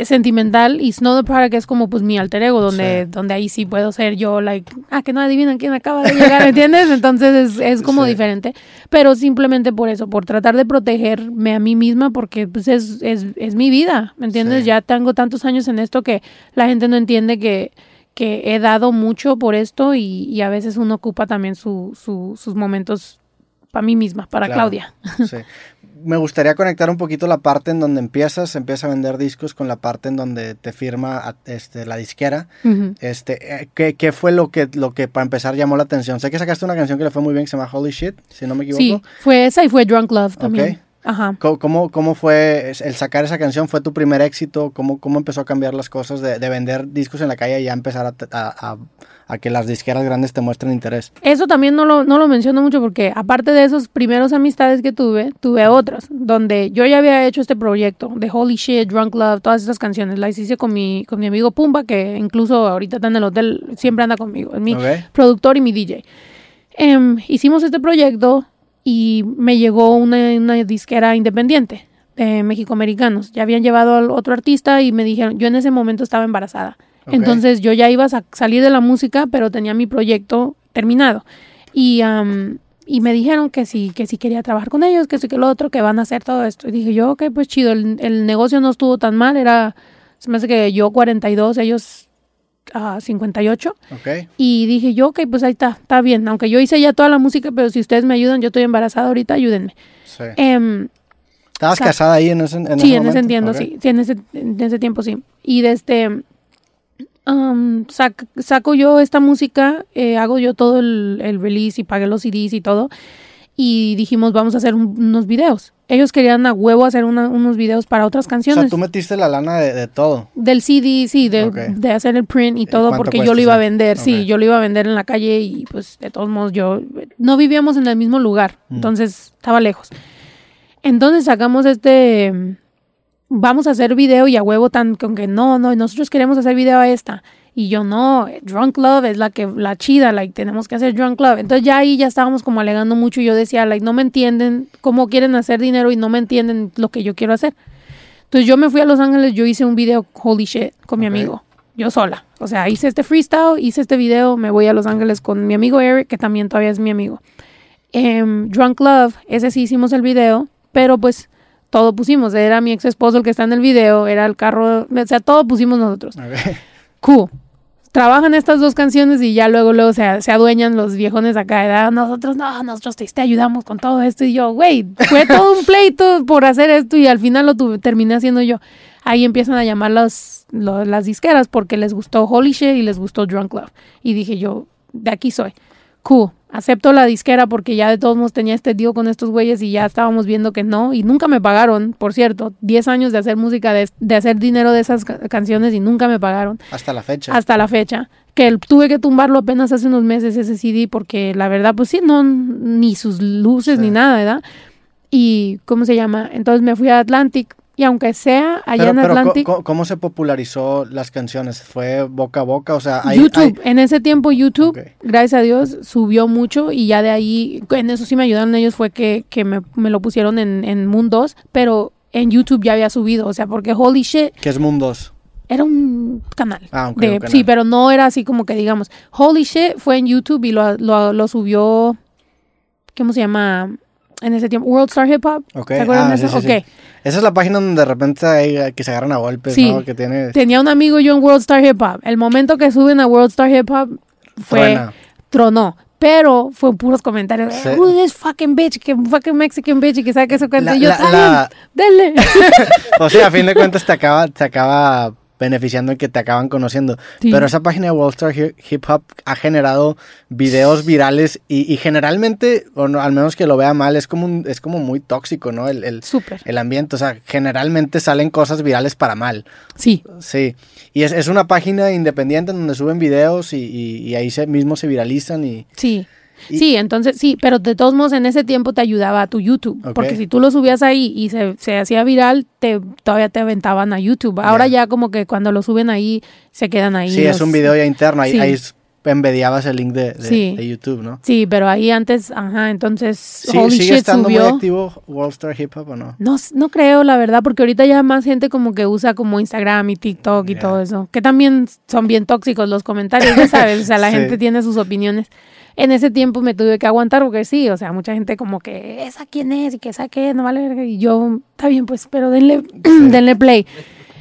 sentimental y Snow the Product es como pues mi alter ego donde, Sí. donde ahí sí puedo ser yo like ah que no adivinan quién acaba de llegar ¿me entiendes? entonces es, es como Sí. diferente pero simplemente por eso por tratar de protegerme a mí misma porque pues es, es, es mi vida ¿me entiendes? Sí. ya tengo tantos años en esto que la gente no entiende que que he dado mucho por esto y, y a veces uno ocupa también su, su- sus momentos para mí misma, para Claro. Claudia. Sí. Me gustaría conectar un poquito la parte en donde empiezas, empiezas a vender discos con la parte en donde te firma este, la disquera. Este, eh, ¿qué, qué fue lo que, lo que para empezar llamó la atención? Sé que sacaste una canción que le fue muy bien que se llama Holy Shit, si no me equivoco. Sí, fue esa y fue Drunk Love también. Ok. Ajá. ¿Cómo, cómo, fue el sacar esa canción? ¿Fue tu primer éxito? ¿Cómo, cómo empezó a cambiar las cosas de, de vender discos en la calle y ya empezar a, a- a- a que las disqueras grandes te muestren interés? Eso también no lo, no lo menciono mucho porque aparte de esos primeros amistades que tuve, tuve otras donde yo ya había hecho este proyecto de Holy Shit, Drunk Love, todas estas canciones. Las hice con mi, con mi amigo Pumba, que incluso ahorita está en el hotel, siempre anda conmigo, es mi Ok. productor y mi DJ. Em, hicimos este proyecto y me llegó una, una disquera independiente de Mexicoamericanos. Ya habían llevado al otro artista y me dijeron, yo en ese momento estaba embarazada. Entonces yo ya iba a sa- salir de la música, pero tenía mi proyecto terminado. Y, am, y me dijeron que sí, que sí quería trabajar con ellos, que sí que lo otro, que van a hacer todo esto. Y dije yo, ok, pues chido, el, el negocio no estuvo tan mal, era, se me hace que yo 42, ellos ah, 58. ¿Ok? Y dije yo, ok, pues ahí está, está bien. Aunque yo hice ya toda la música, pero si ustedes me ayudan, yo estoy embarazada ahorita, ayúdenme. Sí. Em, ¿Estabas sa- casada ahí en ese, en sí, ese en ese entiendo, sí. Sí, en ese, en ese tiempo sí. Y desde um, sac- saco yo esta música, eh, hago yo todo el, el release y pagué los CDs y todo. Y dijimos, vamos a hacer un- unos videos. Ellos querían a huevo hacer una- unos videos para otras O canciones. sea, tú metiste la lana de, de todo. Del CD, sí, de, de hacer el print y todo, ¿Cuánto porque yo lo iba a vender, sí, yo lo iba a vender en la calle y pues de todos modos yo no vivíamos en el mismo lugar, Mm. entonces estaba lejos. Entonces sacamos este, vamos a hacer video y a huevo tan con que no, no, nosotros queremos hacer video a esta. Y yo no, Drunk Love es la que la chida, like tenemos que hacer Drunk Love. Entonces ya ahí ya estábamos como alegando mucho y yo decía, like no me entienden cómo quieren hacer dinero y no me entienden lo que yo quiero hacer. Entonces yo me fui a Los Ángeles, yo hice un video holy shit con mi amigo, yo sola. O sea, hice este freestyle, hice este video, me voy a Los Ángeles con mi amigo Eric, que también todavía es mi amigo. Em, Drunk Love, ese sí hicimos el video, pero pues todo pusimos. Era mi ex esposo el que está en el video, era el carro, o sea, todo pusimos nosotros. Ok. Cool. Trabajan estas dos canciones y ya luego, luego se, se adueñan los viejones acá. ¿verdad? Nosotros, no, nosotros te, ayudamos con todo esto. Y yo, güey, fue todo un pleito por hacer esto y al final lo tuve, terminé haciendo yo. Ahí empiezan a llamar las, lo- las disqueras porque les gustó Holy Shit y les gustó Drunk Love. Y dije yo, de aquí soy. Cool. Acepto la disquera porque ya de todos modos tenía este deal con estos güeyes y ya estábamos viendo que no. Y nunca me pagaron, por cierto. 10 años de hacer música, de, de hacer dinero de esas ca- canciones y nunca me pagaron. Hasta la fecha. Hasta la fecha. Que el- tuve que tumbarlo apenas hace unos meses ese CD porque la verdad, pues sí, no, ni sus luces Sí. ni nada, ¿verdad? Y, ¿cómo se llama? Entonces me fui a Atlantic y aunque sea allá pero, en pero, ¿co- Atlantic... co- ¿cómo se popularizó las canciones? ¿Fue boca a boca? O sea, hay, YouTube, en ese tiempo YouTube, gracias a Dios, subió mucho y ya de ahí, en eso sí me ayudaron ellos, fue que, que me, me lo pusieron en, en Moon 2, pero en YouTube ya había subido, o sea, porque Holy Shit ¿Qué es Mundos? era un canal. Ah, de- un canal. Sí, pero no era así como que digamos, Holy Shit fue en YouTube y lo, lo, lo subió, ¿cómo se llama? En ese tiempo, World Star Hip Hop. Ok, ¿Se acuerdan ah, de sí, eso? sí, sí. Ok. Esa es la página donde de repente hay eh, que se agarran a golpes, Sí. ¿no? Que tiene... Tenía un amigo yo en World Star Hip Hop. El momento que suben a World Star Hip Hop fue Truena. tronó. Pero fue puros comentarios. Sí. Who this fucking bitch? Que fucking Mexican bitch. Y que sabe que eso cuenta. La- Y yo, la- "Está la-. O sea, a fin de cuentas te acaba, te acaba beneficiando en que te acaban conociendo. Sí. Pero esa página de Wall Star Hi- Hip Hop ha generado videos virales y, y generalmente, o no, al menos que lo vea mal, es como, un- es como muy tóxico, ¿no? El, el, ambiente, o sea, generalmente salen cosas virales para mal. Sí. Sí, y es, es una página independiente en donde suben videos y, y- y ahí se, mismo se viralizan y... Sí. Y- Sí, entonces sí, pero de todos modos en ese tiempo te ayudaba a tu YouTube, porque si tú lo subías ahí y se, se hacía viral, te todavía te aventaban a YouTube. Ahora Ya. ya como que cuando lo suben ahí se quedan ahí. Sí, es un video ya interno, ahí, Sí. ahí el link de, de- Sí. de YouTube, ¿no? Sí, pero ahí antes, ajá, entonces Sí, Holy ¿Sigue Shit estando subió. muy activo Wall Star Hip Hop o no? No, no creo, la verdad, porque ahorita ya más gente como que usa como Instagram y TikTok y todo eso, que también son bien tóxicos los comentarios, ya sabes, o sea, la Sí. gente tiene sus opiniones. En ese tiempo me tuve que aguantar porque sí, o sea, mucha gente como que, ¿esa quién es? Y que esa qué, no vale. Y yo, está bien, pues, pero denle, denle play.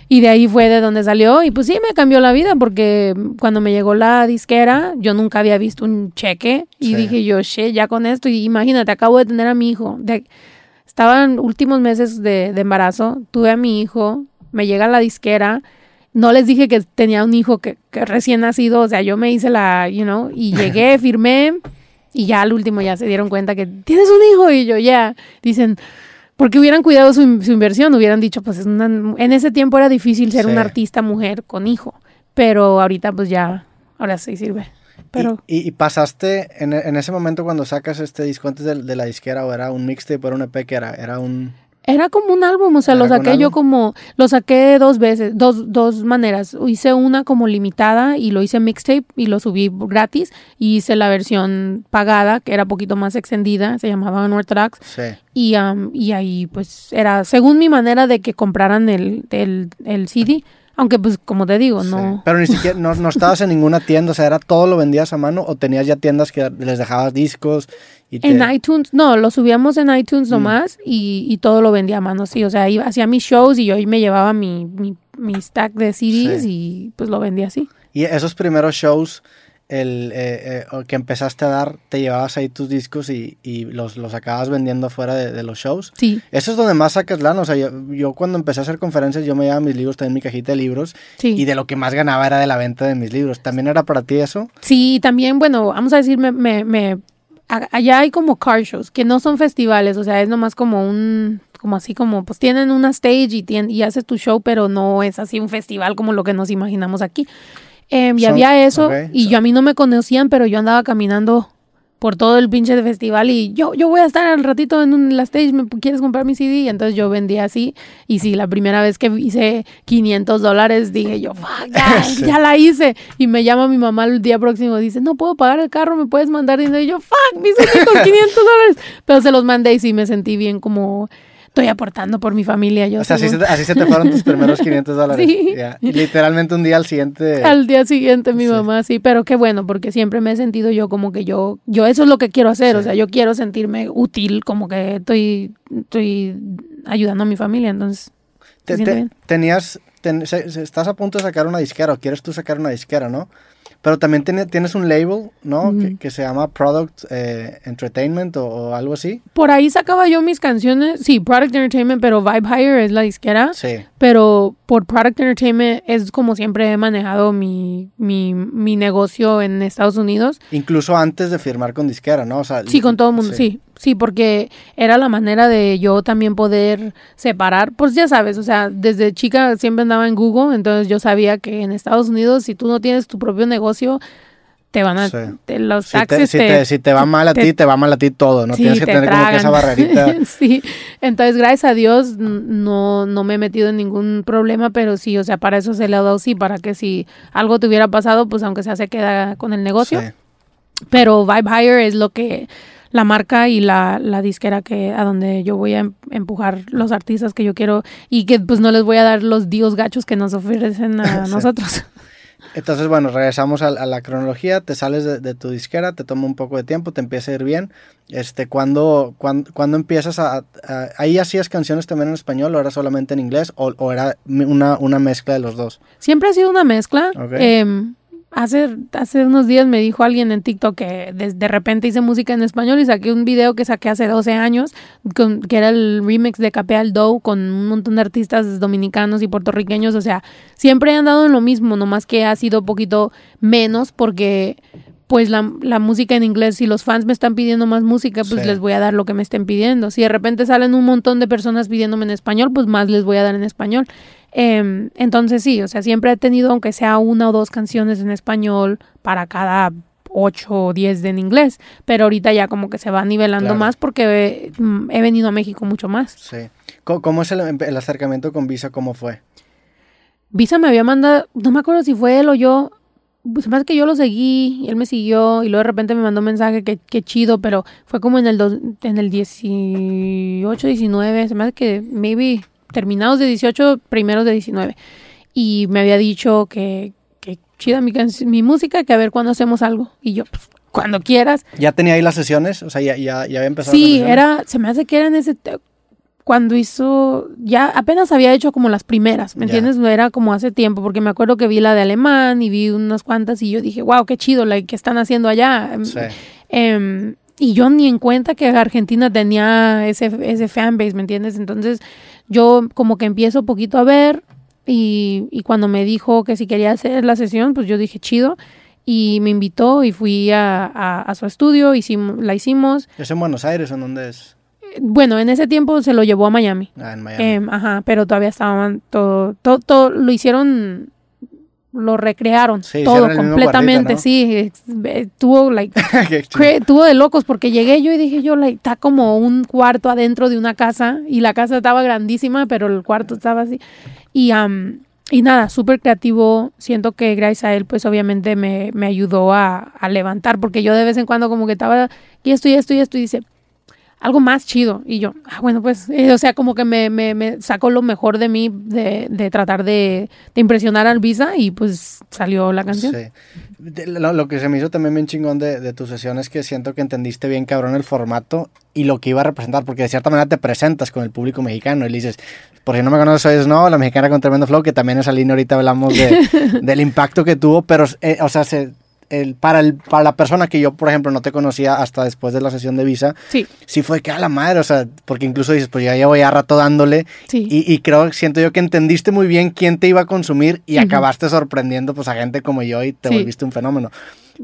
Y de ahí fue de donde salió y pues sí, me cambió la vida porque cuando me llegó la disquera, yo nunca había visto un cheque y Sí. dije yo, shit, ya con esto, y imagínate, acabo de tener a mi hijo, de, estaban últimos meses de, de embarazo, tuve a mi hijo, me llega la disquera, no les dije que tenía un hijo que, que recién nacido, o sea, yo me hice la, you know, y llegué, firmé, y ya al último ya se dieron cuenta que tienes un hijo, y yo ya, dicen, porque hubieran cuidado su, in- su inversión, hubieran dicho, pues es una- en ese tiempo era difícil ser Sí. una artista mujer con hijo, pero ahorita pues ya, ahora sí sirve. Pero ¿Y, y- y pasaste en, en ese momento cuando sacas este disco antes de, de la disquera o era un mixtape o era un EP que era? Era un... Era como un álbum, o sea, ¿Era lo saqué yo como, lo saqué dos veces, dos, dos maneras. Hice una como limitada y lo hice mixtape y lo subí gratis. Y hice la versión pagada, que era poquito más extendida, se llamaba Unorthodox. Sí. Y, am, y ahí pues era según mi manera de que compraran el, el, el CD. Aunque pues como te digo, sí. no... Pero ni siquiera, no, no estabas en ninguna tienda, o sea, ¿era todo lo vendías a mano o tenías ya tiendas que les dejabas discos? Y te- En iTunes, no, lo subíamos en Mm. iTunes nomás y, y todo lo vendía a mano, sí. O sea, iba, hacía mis shows y yo ahí me llevaba mi, mi, mi stack de CDs Sí. y pues lo vendía así. Y esos primeros shows el, eh, eh, que empezaste a dar, te llevabas ahí tus discos y, y los, los acabas vendiendo fuera de, de los shows. Sí, Eso es donde más sacas lana. O sea, yo, yo cuando empecé a hacer conferencias, yo me llevaba mis libros, también mi cajita de libros, sí. y de lo que más ganaba era de la venta de mis libros. ¿También era para ti eso? Sí, también, bueno, vamos a decir, me, me, me- allá hay como car shows, que no son festivales, o sea, es nomás como un, como así como, pues tienen una stage y, tien- y haces tu show, pero no es así un festival como lo que nos imaginamos aquí. Em, y había eso, y so- yo a mí no me conocían, pero yo andaba caminando por todo el pinche de festival y yo, yo voy a estar al ratito en un- la stage, ¿me quieres comprar mi CD? Y entonces yo vendía así, y sí, la primera vez que hice 500 dólares, dije yo, fuck, ya, ya la hice. Y me llama mi mamá el día próximo, dice, no puedo pagar el carro, me puedes mandar dinero. Y yo, fuck, me hice con 500 dólares. Pero se los mandé y sí me sentí bien como, estoy aportando por mi familia. Yo O sea, así se, te- así se te fueron tus primeros 500 dólares. Sí. Literalmente un día al siguiente. Al día siguiente mi Sí. mamá, sí, pero qué bueno, porque siempre me he sentido yo como que yo, yo eso es lo que quiero hacer, o Sí. sea, yo quiero sentirme útil, como que estoy, estoy ayudando a mi familia, entonces, Te- te- bien. tenías, ten- se- se- estás a punto de sacar una disquera o quieres tú sacar una disquera, ¿no? Pero también tiene- tienes un label, ¿no? que, que se llama Product eh, Entertainment o, o algo así. Por ahí sacaba yo mis canciones, sí, Product Entertainment, pero Vibe Higher es la disquera. Sí. Pero por Product Entertainment es como siempre he manejado mi, mi, mi negocio en Estados Unidos. Incluso antes de firmar con disquera, ¿no? O sea, Sí, con todo el mundo, sí. sí. porque era la manera de yo también poder separar. Pues ya sabes, o sea, desde chica siempre andaba en Google, entonces yo sabía que en Estados Unidos, si tú no tienes tu propio negocio, te van a. Sí. te- los Si te, si, te- si te va mal a ti, te va mal a ti todo. No sí, tienes que te tener como que esa barrerita. sí, entonces gracias a Dios no, no me he metido en ningún problema, pero sí, o sea, para eso se le ha dado sí, para que si algo te hubiera pasado, pues aunque sea se queda con el negocio. Sí. Pero Vibe Higher es lo que la marca y la, la disquera que a donde yo voy a em- empujar los artistas que yo quiero y que pues no les voy a dar los dios gachos que nos ofrecen a Sí. nosotros. Entonces, bueno, regresamos a, a la cronología. Te sales de, de tu disquera, te toma un poco de tiempo, te empieza a ir bien. Este, ¿cuándo, cuándo, cuándo empiezas a, a- ¿Ahí hacías canciones también en español o era solamente en inglés? ¿O, o era una, una mezcla de los dos? Siempre ha sido una mezcla. Ok. Em, hace, hace unos días me dijo alguien en TikTok que de, de repente hice música en español y saqué un video que saqué hace 12 años, con- que era el remix de Capea al Dough con un montón de artistas dominicanos y puertorriqueños. O sea, siempre he andado en lo mismo, nomás que ha sido un poquito menos porque pues la, la música en inglés, si los fans me están pidiendo más música, pues Sí. les voy a dar lo que me estén pidiendo. Si de repente salen un montón de personas pidiéndome en español, pues más les voy a dar en español. Em, entonces sí, o sea, siempre he tenido, aunque sea una o dos canciones en español para cada ocho o diez de en inglés, pero ahorita ya como que se va nivelando Claro. más porque mm, he venido a México mucho más. Sí. ¿Cómo, cómo es el, el acercamiento con Visa? ¿Cómo fue? Visa me había mandado, no me acuerdo si fue él o yo, se me hace que yo lo seguí, y él me siguió y luego de repente me mandó un mensaje que, que chido, pero fue como en el, dos- en el 18, 19, se me hace que maybe terminados de 18, primeros de 19. Y me había dicho que, que chida mi, mi música, que a ver cuándo hacemos algo. Y yo, pues, cuando quieras. ¿Ya tenía ahí las sesiones? O sea, ya, ya, ya había empezado Sí, era, se me hace que era en ese, cuando hizo, ya apenas había hecho como las primeras, ¿me Ya. entiendes? Era como hace tiempo, porque me acuerdo que vi la de alemán y vi unas cuantas y yo dije, wow, qué chido, like, ¿qué están haciendo allá? Em, Sí. em, y yo ni en cuenta que Argentina tenía ese, ese fanbase, ¿me entiendes? Entonces yo como que empiezo poquito a ver y, y cuando me dijo que si quería hacer la sesión, pues yo dije chido y me invitó y fui a, a- a su estudio, hicimos, la hicimos. ¿Es en Buenos Aires o en dónde es? Bueno, en ese tiempo se lo llevó a Miami. Ah, en Miami. Em, ajá, pero todavía estaban todo, todo, todo, lo hicieron, lo recrearon, Sí, todo completamente, sí, eh, tuvo like tuvo de locos porque llegué yo y dije yo, like, está como un cuarto adentro de una casa y la casa estaba grandísima, pero el cuarto estaba así. Y, am, y nada, súper creativo. Siento que gracias a él, pues obviamente me, me ayudó a, a levantar porque yo de vez en cuando como que estaba, y esto y esto y esto y dice, algo más chido. Y yo, ah, bueno, pues, eh, o sea, como que me, me, me sacó lo mejor de mí de, de tratar de, de impresionar al Visa y pues salió la canción. Sí. Lo, lo que se me hizo también bien chingón de, de tu sesión es que siento que entendiste bien cabrón el formato y lo que iba a representar, porque de cierta manera te presentas con el público mexicano y le dices, por si no me conoces, soy Snow, la mexicana con tremendo flow, que también esa línea ahorita hablamos de- del impacto que tuvo, pero, eh, o sea, se- el, para, el, para la persona que yo, por ejemplo, no te conocía hasta después de la sesión de visa, Sí, sí fue que a la madre, o sea, porque incluso dices, pues ya llevo ya rato dándole sí. y, y creo, siento yo que entendiste muy bien quién te iba a consumir y acabaste sorprendiendo pues a gente como yo y te Sí. volviste un fenómeno.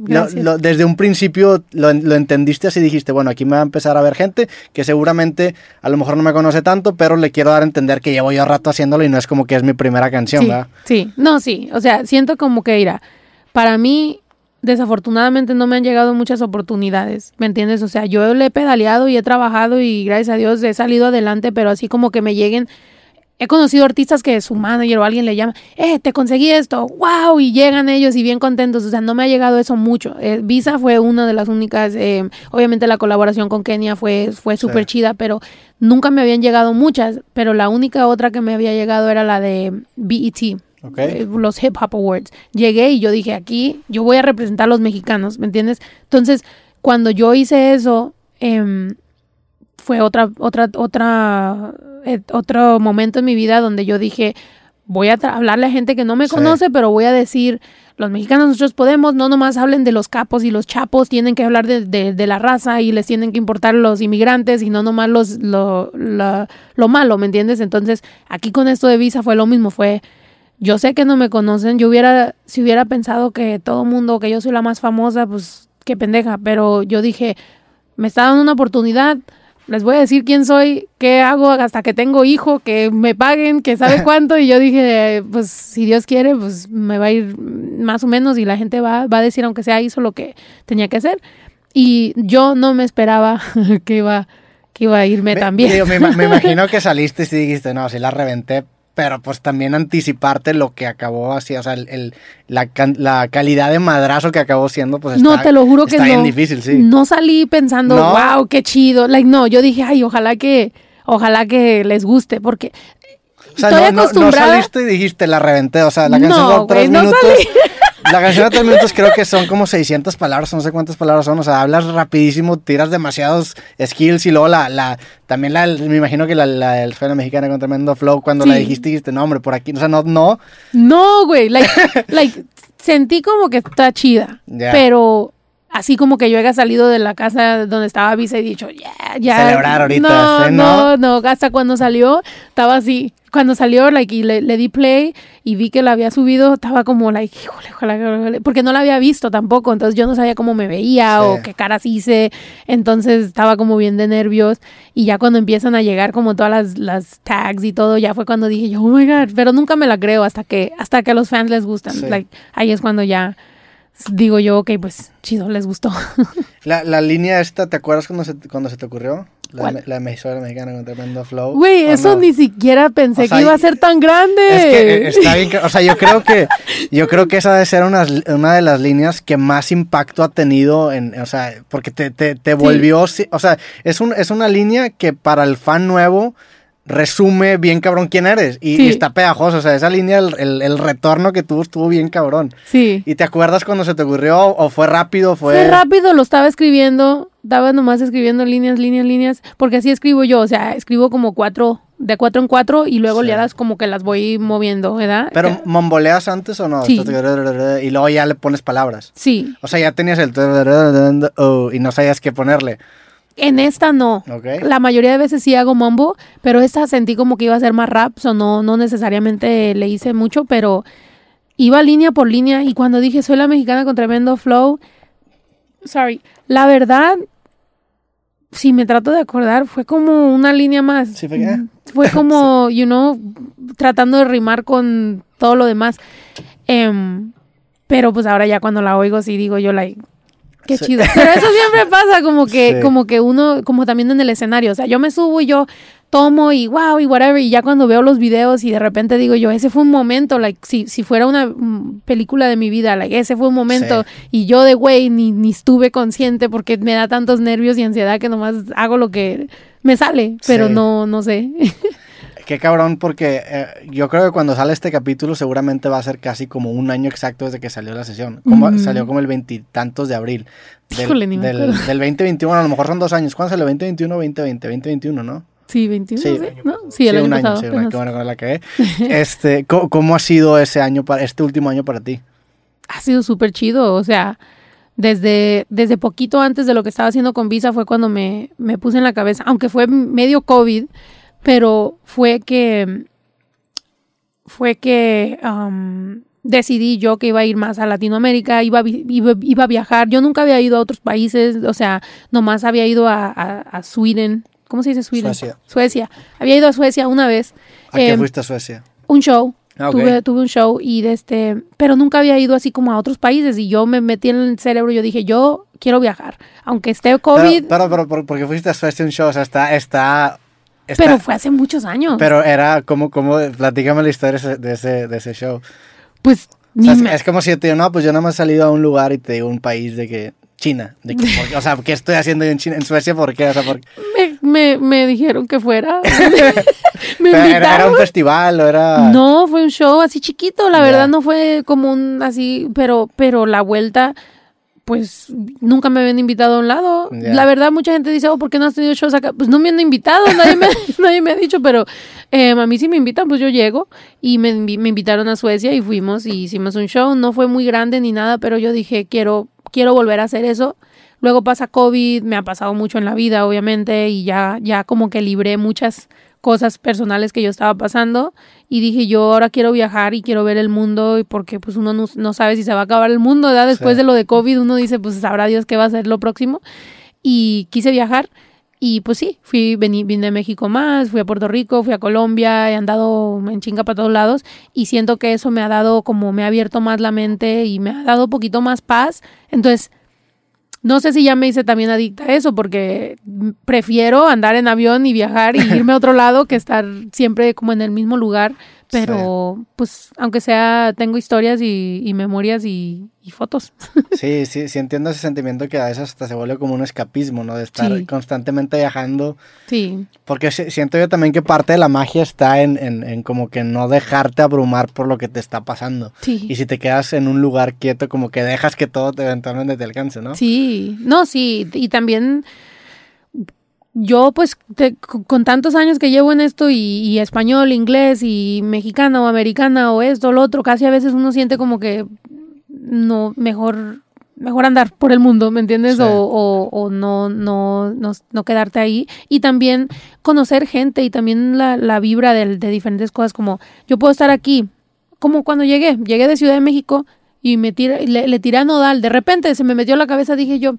Lo- lo- desde un principio lo, lo entendiste así, dijiste, bueno, aquí me va a empezar a ver gente que seguramente a lo mejor no me conoce tanto, pero le quiero dar a entender que llevo yo rato haciéndolo y no es como que es mi primera canción, sí, ¿verdad? Sí, no, sí. O sea, siento como que, mira, para mí, desafortunadamente no me han llegado muchas oportunidades, ¿me entiendes? O sea, yo le he pedaleado y he trabajado y gracias a Dios he salido adelante, pero así como que me lleguen. He conocido artistas que su manager o alguien le llama, eh, te conseguí esto, wow, y llegan ellos y bien contentos. O sea, no me ha llegado eso mucho. Eh, Visa fue una de las únicas, eh, obviamente la colaboración con Kenia fue, fue súper chida, pero nunca me habían llegado muchas. Pero la única otra que me había llegado era la de BET, Eh, los Hip Hop Awards. Llegué y yo dije, aquí yo voy a representar a los mexicanos, ¿me entiendes? Entonces, cuando yo hice eso, em, fue otra, otra, otra, eh, otro momento en mi vida donde yo dije, voy a hablarle a gente que no me Sí. conoce, pero voy a decir, los mexicanos nosotros podemos, no nomás hablen de los capos y los chapos, tienen que hablar de, de- de la raza y les tienen que importar los inmigrantes y no nomás los, lo, la- lo malo, ¿me entiendes? Entonces, aquí con esto de visa fue lo mismo, fue, yo sé que no me conocen, yo hubiera, si hubiera pensado que todo mundo, que yo soy la más famosa, pues qué pendeja, pero yo dije, me está dando una oportunidad, les voy a decir quién soy, qué hago hasta que tengo hijo, que me paguen, que sabe cuánto, y yo dije, pues si Dios quiere, pues me va a ir más o menos y la gente va, va a decir, aunque sea, hizo lo que tenía que hacer. Y yo no me esperaba que iba, que iba a irme Me- tan bien. digo, me, me imagino que saliste y dijiste, no, sí la reventé, pero pues también anticiparte lo que acabó así, o sea, el, el- la, la calidad de madrazo que acabó siendo, pues está, no, te lo juro que está no. bien difícil, sí. No salí pensando, ¿No? wow, qué chido. Like, no, yo dije, ay, ojalá que, ojalá que les guste, porque o sea, estoy no, no- no acostumbrada- saliste y dijiste la reventé, o sea, la canción No, de tres no minutos. salí. La canción de tres minutos creo que son como 600 palabras, no sé cuántas palabras son, o sea, hablas rapidísimo, tiras demasiados skills y luego la, la también la, me imagino que la, la escuela mexicana con tremendo flow, cuando la dijiste, dijiste, no, hombre, por aquí, o sea, no, no, No, güey, like, like, sentí como que está chida, pero así como que yo haya salido de la casa donde estaba Visa y dicho, ya, ya. Celebrar ahorita, No, ¿sí, no, no? no, hasta cuando salió, estaba así. Cuando salió, like, y le, le di play y vi que la había subido, estaba como, like, híjole, ojalá, ojalá", porque no la había visto tampoco, entonces yo no sabía cómo me veía Sí. o qué caras hice, entonces estaba como bien de nervios y ya cuando empiezan a llegar como todas las, las tags y todo, ya fue cuando dije yo, oh my god, pero nunca me la creo hasta que, hasta que a los fans les gustan, Sí. like, ahí es cuando ya digo yo, ok, pues chido, les gustó. La, la línea esta, ¿te acuerdas cuando se, cuando se te ocurrió? La, emisora mexicana con tremendo flow. Güey, ¿o eso no? ni siquiera pensé O sea, que iba a ser tan grande. Es que eh, está bien, o sea, yo creo que yo creo que esa debe ser una, una de las líneas que más impacto ha tenido en, o sea, porque te, te, te volvió, sí, o sea, es un, es una línea que para el fan nuevo resume bien cabrón quién eres y, Sí. y está pegajoso, o sea, esa línea, el, el- el retorno que tuvo estuvo bien cabrón. sí. ¿Y te acuerdas cuando se te ocurrió o fue rápido? Fue, Fue rápido, lo estaba escribiendo, estaba nomás escribiendo líneas, líneas, líneas, porque así escribo yo, o sea, escribo como cuatro, de cuatro en cuatro y luego Sí. ya las como que las voy moviendo, ¿verdad? Pero Que- momboleas antes o no? Sí. Y luego ya le pones palabras. sí, O sea, ya tenías el oh, y no sabías qué ponerle. En esta no. Ok. La mayoría de veces sí hago mambo, pero esta sentí como que iba a ser más rap, o no, no necesariamente le hice mucho, pero iba línea por línea y cuando dije soy la mexicana con tremendo flow, sorry, la verdad, si me trato de acordar, fue como una línea más. Sí, fue eh. Fue como, you know, tratando de rimar con todo lo demás. Em, pero pues ahora ya cuando la oigo sí digo yo, like, qué Sí. chido. Pero eso siempre pasa, como que, Sí. como que uno, como también en el escenario. O sea, yo me subo y yo tomo y wow y whatever. Y ya cuando veo los videos y de repente digo yo, ese fue un momento, like, si, si fuera una mm, película de mi vida, like, ese fue un momento. Y yo de güey ni, ni estuve consciente porque me da tantos nervios y ansiedad que nomás hago lo que me sale. Pero no, no sé. Qué cabrón, porque eh, yo creo que cuando sale este capítulo seguramente va a ser casi como un año exacto desde que salió la sesión. Como. Salió como el veintitantos de abril. Del, Híjole, del, del 2021, a lo mejor son dos años. ¿Cuándo salió? ¿2021 o 2020? 2021, ¿no? Sí, 21, Sí. sí, ¿no? Sí, el Sí, año un año, pasado. sí, apenas. qué bueno que la cagué. Este, ¿cómo, cómo ha sido ese año, para, este último año para ti? Ha sido súper chido, o sea, desde, desde poquito antes de lo que estaba haciendo con Visa fue cuando me, me puse en la cabeza, aunque fue medio COVID, pero fue que, fue que um, decidí yo que iba a ir más a Latinoamérica, iba iba, iba a viajar. Yo nunca había ido a otros países, o sea, nomás había ido a, a, a Sweden. ¿Cómo se dice Sweden? Suecia. Suecia. Había ido a Suecia una vez. ¿A qué Em, fuiste a Suecia? un show. Ah, tuve, tuve un show y de este, pero nunca había ido así como a otros países y yo me metí en el cerebro, yo dije, yo quiero viajar, aunque esté COVID, Pero, pero, pero, ¿por- ¿por qué fuiste a Suecia un show? O sea, está, está, está- pero fue hace muchos años. pero era como, como, platícame la historia de ese, de ese show. pues O sea, es, me- es como si yo te digo, no, pues yo nada más he salido a un lugar y te digo un país de que, China, de que, o sea, ¿qué estoy haciendo yo en China, en Suecia? ¿Por qué? O sea, ¿por qué? me, me, me dijeron que fuera. me ¿Era, era un festival o era...? No, fue un show así chiquito, la Ya. verdad no fue como un así, pero, pero la vuelta, pues nunca me habían invitado a un lado. La verdad, mucha gente dice, oh, ¿por qué no has tenido shows acá? Pues no me han invitado, nadie me, nadie me ha dicho, pero eh, a mí sí me invitan, pues yo llego y me, me invitaron a Suecia y fuimos y hicimos un show. No fue muy grande ni nada, pero yo dije, quiero, quiero volver a hacer eso. Luego pasa COVID, me ha pasado mucho en la vida, obviamente, y ya, ya como que libré muchas cosas personales que yo estaba pasando y dije yo ahora quiero viajar y quiero ver el mundo y porque pues uno no, no sabe si se va a acabar el mundo, ¿verdad? Después Sí. de lo de COVID uno dice pues sabrá Dios qué va a ser lo próximo y quise viajar y pues sí, fui, vení, vine a México más, fui a Puerto Rico, fui a Colombia, he andado en chinga para todos lados y siento que eso me ha dado como me ha abierto más la mente y me ha dado un poquito más paz. Entonces, no sé si ya me hice también adicta a eso, porque prefiero andar en avión y viajar y irme a otro lado que estar siempre como en el mismo lugar. Pero, pues, aunque sea, tengo historias y, y memorias y, y fotos. Sí, sí, sí entiendo ese sentimiento que a veces hasta se vuelve como un escapismo, ¿no? De estar Sí. constantemente viajando. Sí, Porque si- siento yo también que parte de la magia está en, en, en como que no dejarte abrumar por lo que te está pasando. sí. Y si te quedas en un lugar quieto, como que dejas que todo te eventualmente te alcance, ¿no? Sí, no, sí, y también yo pues te- con tantos años que llevo en esto y, y español, inglés y mexicana o americana o esto, lo otro, casi a veces uno siente como que no, mejor, mejor andar por el mundo, ¿me entiendes? Sí. O, o, o no, no, no, no quedarte ahí. Y también conocer gente y también la, la vibra del- de, diferentes cosas, como yo puedo estar aquí, como cuando llegué, llegué de Ciudad de México y me tira, le, le tiré a Nodal, de repente se me metió la cabeza, dije yo,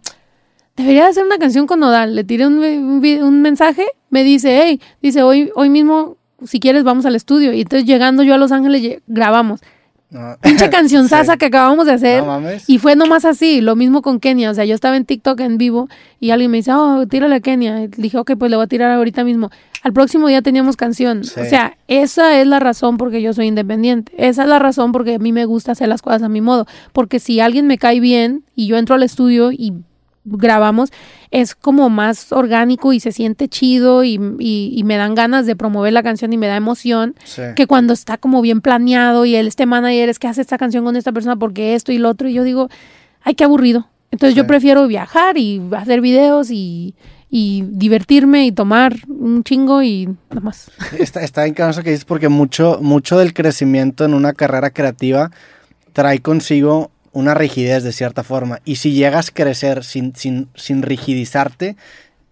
debería de hacer una canción con Nodal, le tiré un, un un mensaje, me dice, hey, dice, hoy, hoy mismo, si quieres, vamos al estudio. Y entonces llegando yo a Los Ángeles, grabamos. No. Pinche canción sasa Sí. que acabamos de hacer. No mames. Y fue nomás así, lo mismo con Kenia. O sea, yo estaba en TikTok en vivo y alguien me dice, oh, tírale a Kenia. Y dije, ok, pues le voy a tirar ahorita mismo. Al próximo día teníamos canción. Sí. O sea, esa es la razón porque yo soy independiente. Esa es la razón porque a mí me gusta hacer las cosas a mi modo. Porque si alguien me cae bien y yo entro al estudio y grabamos, es como más orgánico y se siente chido y, y- y me dan ganas de promover la canción y me da emoción Sí. que cuando está como bien planeado y el, este manager es que hace esta canción con esta persona porque esto y lo otro, y yo digo, ay, qué aburrido. Entonces yo prefiero viajar y hacer videos y, y divertirme y tomar un chingo y nada más. Está, está eso que dices porque mucho, mucho del crecimiento en una carrera creativa trae consigo una rigidez de cierta forma. Y si llegas a crecer sin, sin, sin rigidizarte,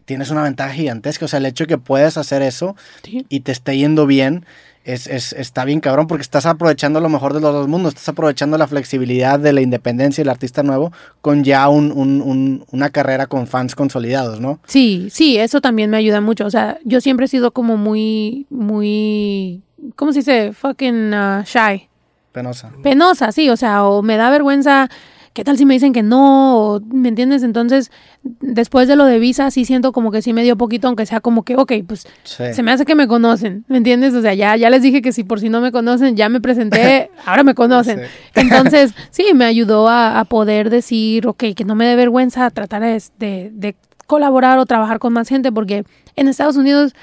tienes una ventaja gigantesca. O sea, el hecho de que puedes hacer eso Sí. y te esté yendo bien, es, es- está bien cabrón porque estás aprovechando lo mejor de los dos mundos. Estás aprovechando la flexibilidad de la independencia y el artista nuevo con ya un- un- un- una carrera con fans consolidados, ¿no? Sí, sí, eso también me ayuda mucho. O sea, yo siempre he sido como muy, muy, ¿cómo se dice? Fucking uh, shy. Penosa. penosa, sí, o sea, o me da vergüenza, ¿qué tal si me dicen que no? O, ¿Me entiendes? Entonces, después de lo de visa, sí siento como que sí me dio poquito, aunque sea como que, ok, pues Sí. se me hace que me conocen, ¿me entiendes? O sea, ya, ya les dije que si por si no me conocen, ya me presenté, ahora me conocen. Sí. Entonces, sí, me ayudó a, a poder decir, ok, que no me dé vergüenza tratar de, de, de colaborar o trabajar con más gente, porque en Estados Unidos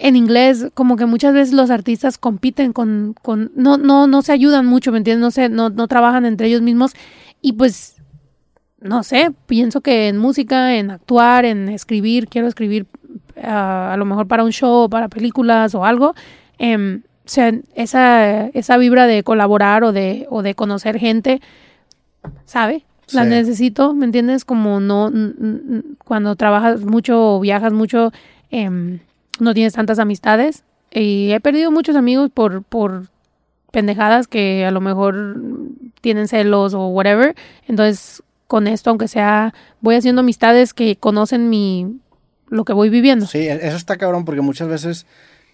en inglés, como que muchas veces los artistas compiten con, con no, no, no se ayudan mucho, ¿me entiendes? No se, no, no trabajan entre ellos mismos. Y pues, no sé, pienso que en música, en actuar, en escribir, quiero escribir ah, a lo mejor para un show, para películas o algo. em, o sea, esa, esa vibra de colaborar o de, o de conocer gente, ¿sabe? La Sí. necesito, ¿me entiendes? Como no, cuando trabajas mucho o viajas mucho, em, no tienes tantas amistades. Y he perdido muchos amigos por, por pendejadas que a lo mejor tienen celos o whatever. Entonces, con esto, aunque sea, voy haciendo amistades que conocen mi lo que voy viviendo. Sí, e- eso está cabrón porque muchas veces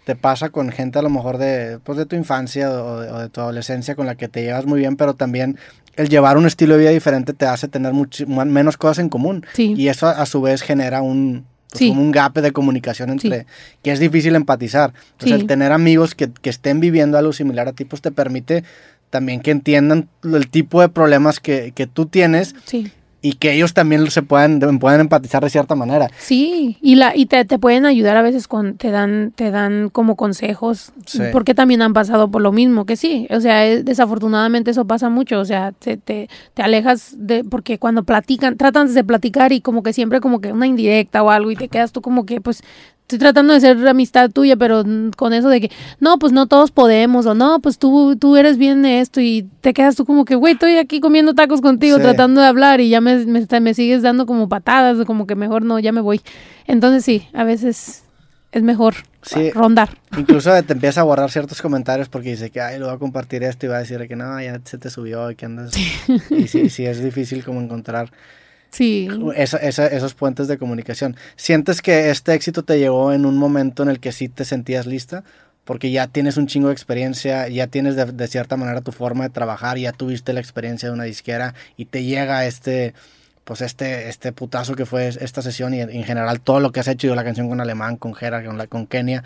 te pasa con gente a lo mejor de, pues, de tu infancia o de, o de tu adolescencia con la que te llevas muy bien, pero también el llevar un estilo de vida diferente te hace tener much- man- menos cosas en común. Sí. Y eso a, a su vez genera un, pues, Sí. como un gap de comunicación entre, Sí. que es difícil empatizar. Entonces Sí. el tener amigos que, que estén viviendo algo similar a ti, pues te permite también que entiendan el tipo de problemas que, que tú tienes Sí, y que ellos también se puedan, puedan empatizar de cierta manera. Sí, y la y te, te pueden ayudar a veces con te dan te dan como consejos porque también han pasado por lo mismo, que sí, o sea, desafortunadamente eso pasa mucho, o sea, te, te, te alejas de porque cuando platican, tratan de platicar y como que siempre como que una indirecta o algo y te quedas tú como que pues estoy tratando de ser amistad tuya, pero con eso de que, no, pues no todos podemos, o no, pues tú, tú eres bien de esto, y te quedas tú como que, güey, estoy aquí comiendo tacos contigo, tratando de hablar, y ya me, me, sigues dando como patadas, como que mejor no, ya me voy. Entonces sí, a veces es mejor rondar. Incluso te empieza a borrar ciertos comentarios porque dice que, ay, lo voy a compartir esto, y va a decir que no, ya se te subió, y que andas... Y sí, sí, es difícil como encontrar Sí. esos puentes de comunicación. ¿Sientes que este éxito te llegó en un momento en el que sí te sentías lista? Porque ya tienes un chingo de experiencia, ya tienes de, cierta manera tu forma de trabajar, ya tuviste la experiencia de una disquera y te llega este, pues este, este putazo que fue esta sesión y en general todo lo que has hecho, y la canción con Alemán, con Jera, con, la, con Kenia.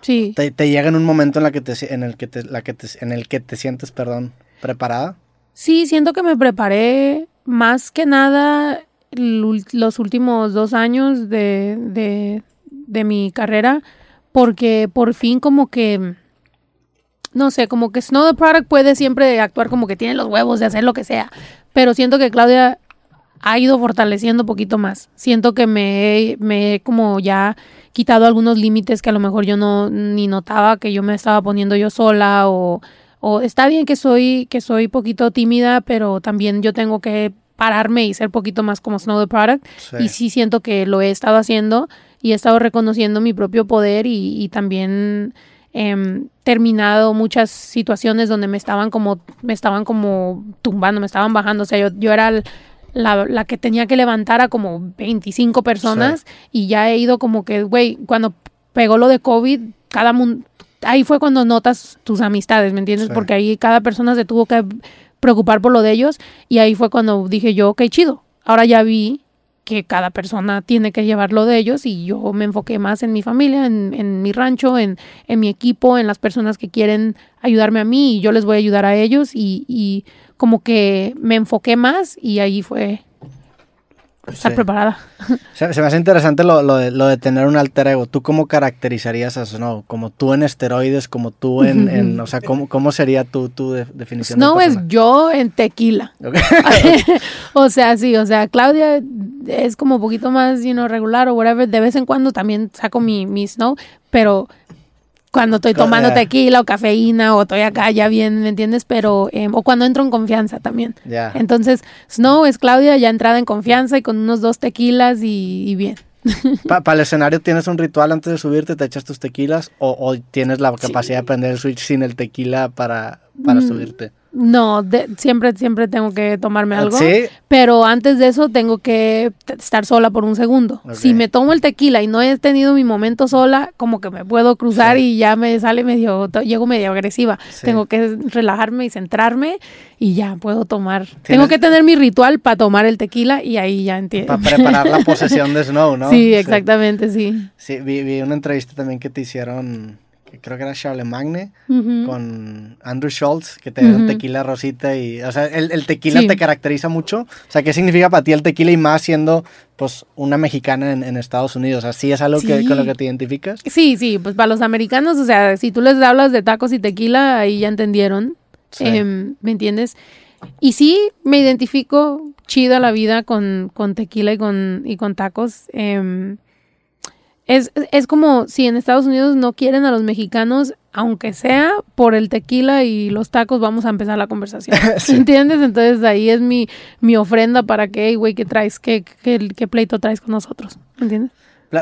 Sí. Te, llega en un momento en, la que te, en, el que te, la que en el que te sientes, perdón, preparada. Sí, siento que me preparé más que nada los últimos dos años de, de, mi carrera porque por fin como que no sé, como que Snow the Product puede siempre actuar como que tiene los huevos de hacer lo que sea, pero siento que Claudia ha ido fortaleciendo un poquito más. Siento que me, me he como ya quitado algunos límites que a lo mejor yo no ni notaba que yo me estaba poniendo yo sola o, o está bien que soy que soy poquito tímida, pero también yo tengo que pararme y ser poquito más como Snow the Product. Y sí siento que lo he estado haciendo y he estado reconociendo mi propio poder y, también eh, terminado muchas situaciones donde me estaban como, me estaban como tumbando, me estaban bajando. O sea, yo, yo era la, la, que tenía que levantar a como 25 personas y ya he ido como que, güey, cuando pegó lo de COVID, cada mundo, ahí fue cuando notas tus amistades, ¿me entiendes? Porque ahí cada persona se tuvo que preocupar por lo de ellos y ahí fue cuando dije yo, qué chido. Ahora ya vi que cada persona tiene que llevar lo de ellos y yo me enfoqué más en mi familia, en, en mi rancho, en, en, mi equipo, en las personas que quieren ayudarme a mí y yo les voy a ayudar a ellos y, y como que me enfoqué más y ahí fue estar preparada. Se, me hace interesante lo, lo, de, lo, de, tener un alter ego. ¿Tú cómo caracterizarías a Snow? ¿Como tú en esteroides? ¿Como tú en...? en o sea, ¿cómo, ¿cómo, sería tu, tu definición? Snow es yo en tequila. o sea, sí, o sea, Claudia es como un poquito más, you know, regular o whatever. De vez en cuando también saco mi, mi Snow, pero cuando estoy tomando tequila o cafeína o estoy acá ya bien, ¿me entiendes? Pero, em, o cuando entro en confianza también. Entonces, Snow es Claudia ya entrada en confianza y con unos dos tequilas y, bien. Para el escenario, ¿tienes un ritual antes de subirte? ¿Te echas tus tequilas? ¿O, tienes la capacidad de prender el switch sin el tequila para, para mm, subirte? No, siempre, siempre tengo que tomarme algo. Pero antes de eso tengo que estar sola por un segundo. Si me tomo el tequila y no he tenido mi momento sola, como que me puedo cruzar y ya me sale medio, llego medio agresiva. Tengo que relajarme y centrarme y ya puedo tomar. Tengo que tener mi ritual para tomar el tequila y ahí ya entiendo. Para preparar la posesión de Snow, ¿no? Sí, exactamente, sí. Sí, vi, vi una entrevista también que te hicieron creo que era Charlemagne, con Andrew Schultz, que te dio tequila rosita y, o sea, el, tequila te caracteriza mucho. O sea, ¿qué significa para ti el tequila y más siendo, pues, una mexicana en, Estados Unidos? ¿Así es algo que, con lo que te identificas? Sí, sí, pues para los americanos, o sea, si tú les hablas de tacos y tequila, ahí ya entendieron, em, ¿me entiendes? Y sí, me identifico chida la vida con, con tequila y con, y con tacos. Eh, es, es como si en Estados Unidos no quieren a los mexicanos, aunque sea por el tequila y los tacos, vamos a empezar la conversación. ¿Entiendes? Entonces ahí es mi, mi ofrenda para que, güey, ¿qué traes? ¿Qué, qué, qué pleito traes con nosotros? ¿Entiendes?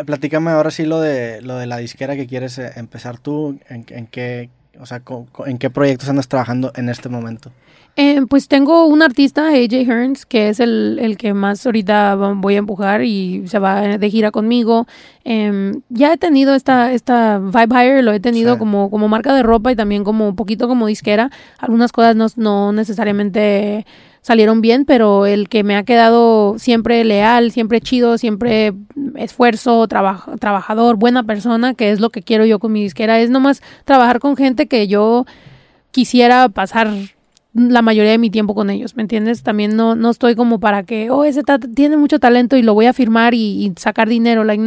platícame ahora sí lo de, lo de la disquera que quieres eh, empezar tú, en, en qué, o sea, ¿en qué proyectos andas trabajando en este momento? Eh, pues tengo un artista, AJ Hearns, que es el, que más ahorita voy a empujar y se va de gira conmigo. Em, ya he tenido esta, esta Vibe Hire, lo he tenido como, como marca de ropa y también como un poquito como disquera. Algunas cosas no, no necesariamente salieron bien, pero el que me ha quedado siempre leal, siempre chido, siempre esfuerzo, trabajador, buena persona, que es lo que quiero yo con mi disquera, es nomás trabajar con gente que yo quisiera pasar la mayoría de mi tiempo con ellos, ¿me entiendes? También no, no estoy como para que, oh, ese tiene mucho talento y lo voy a firmar y, sacar dinero. Like,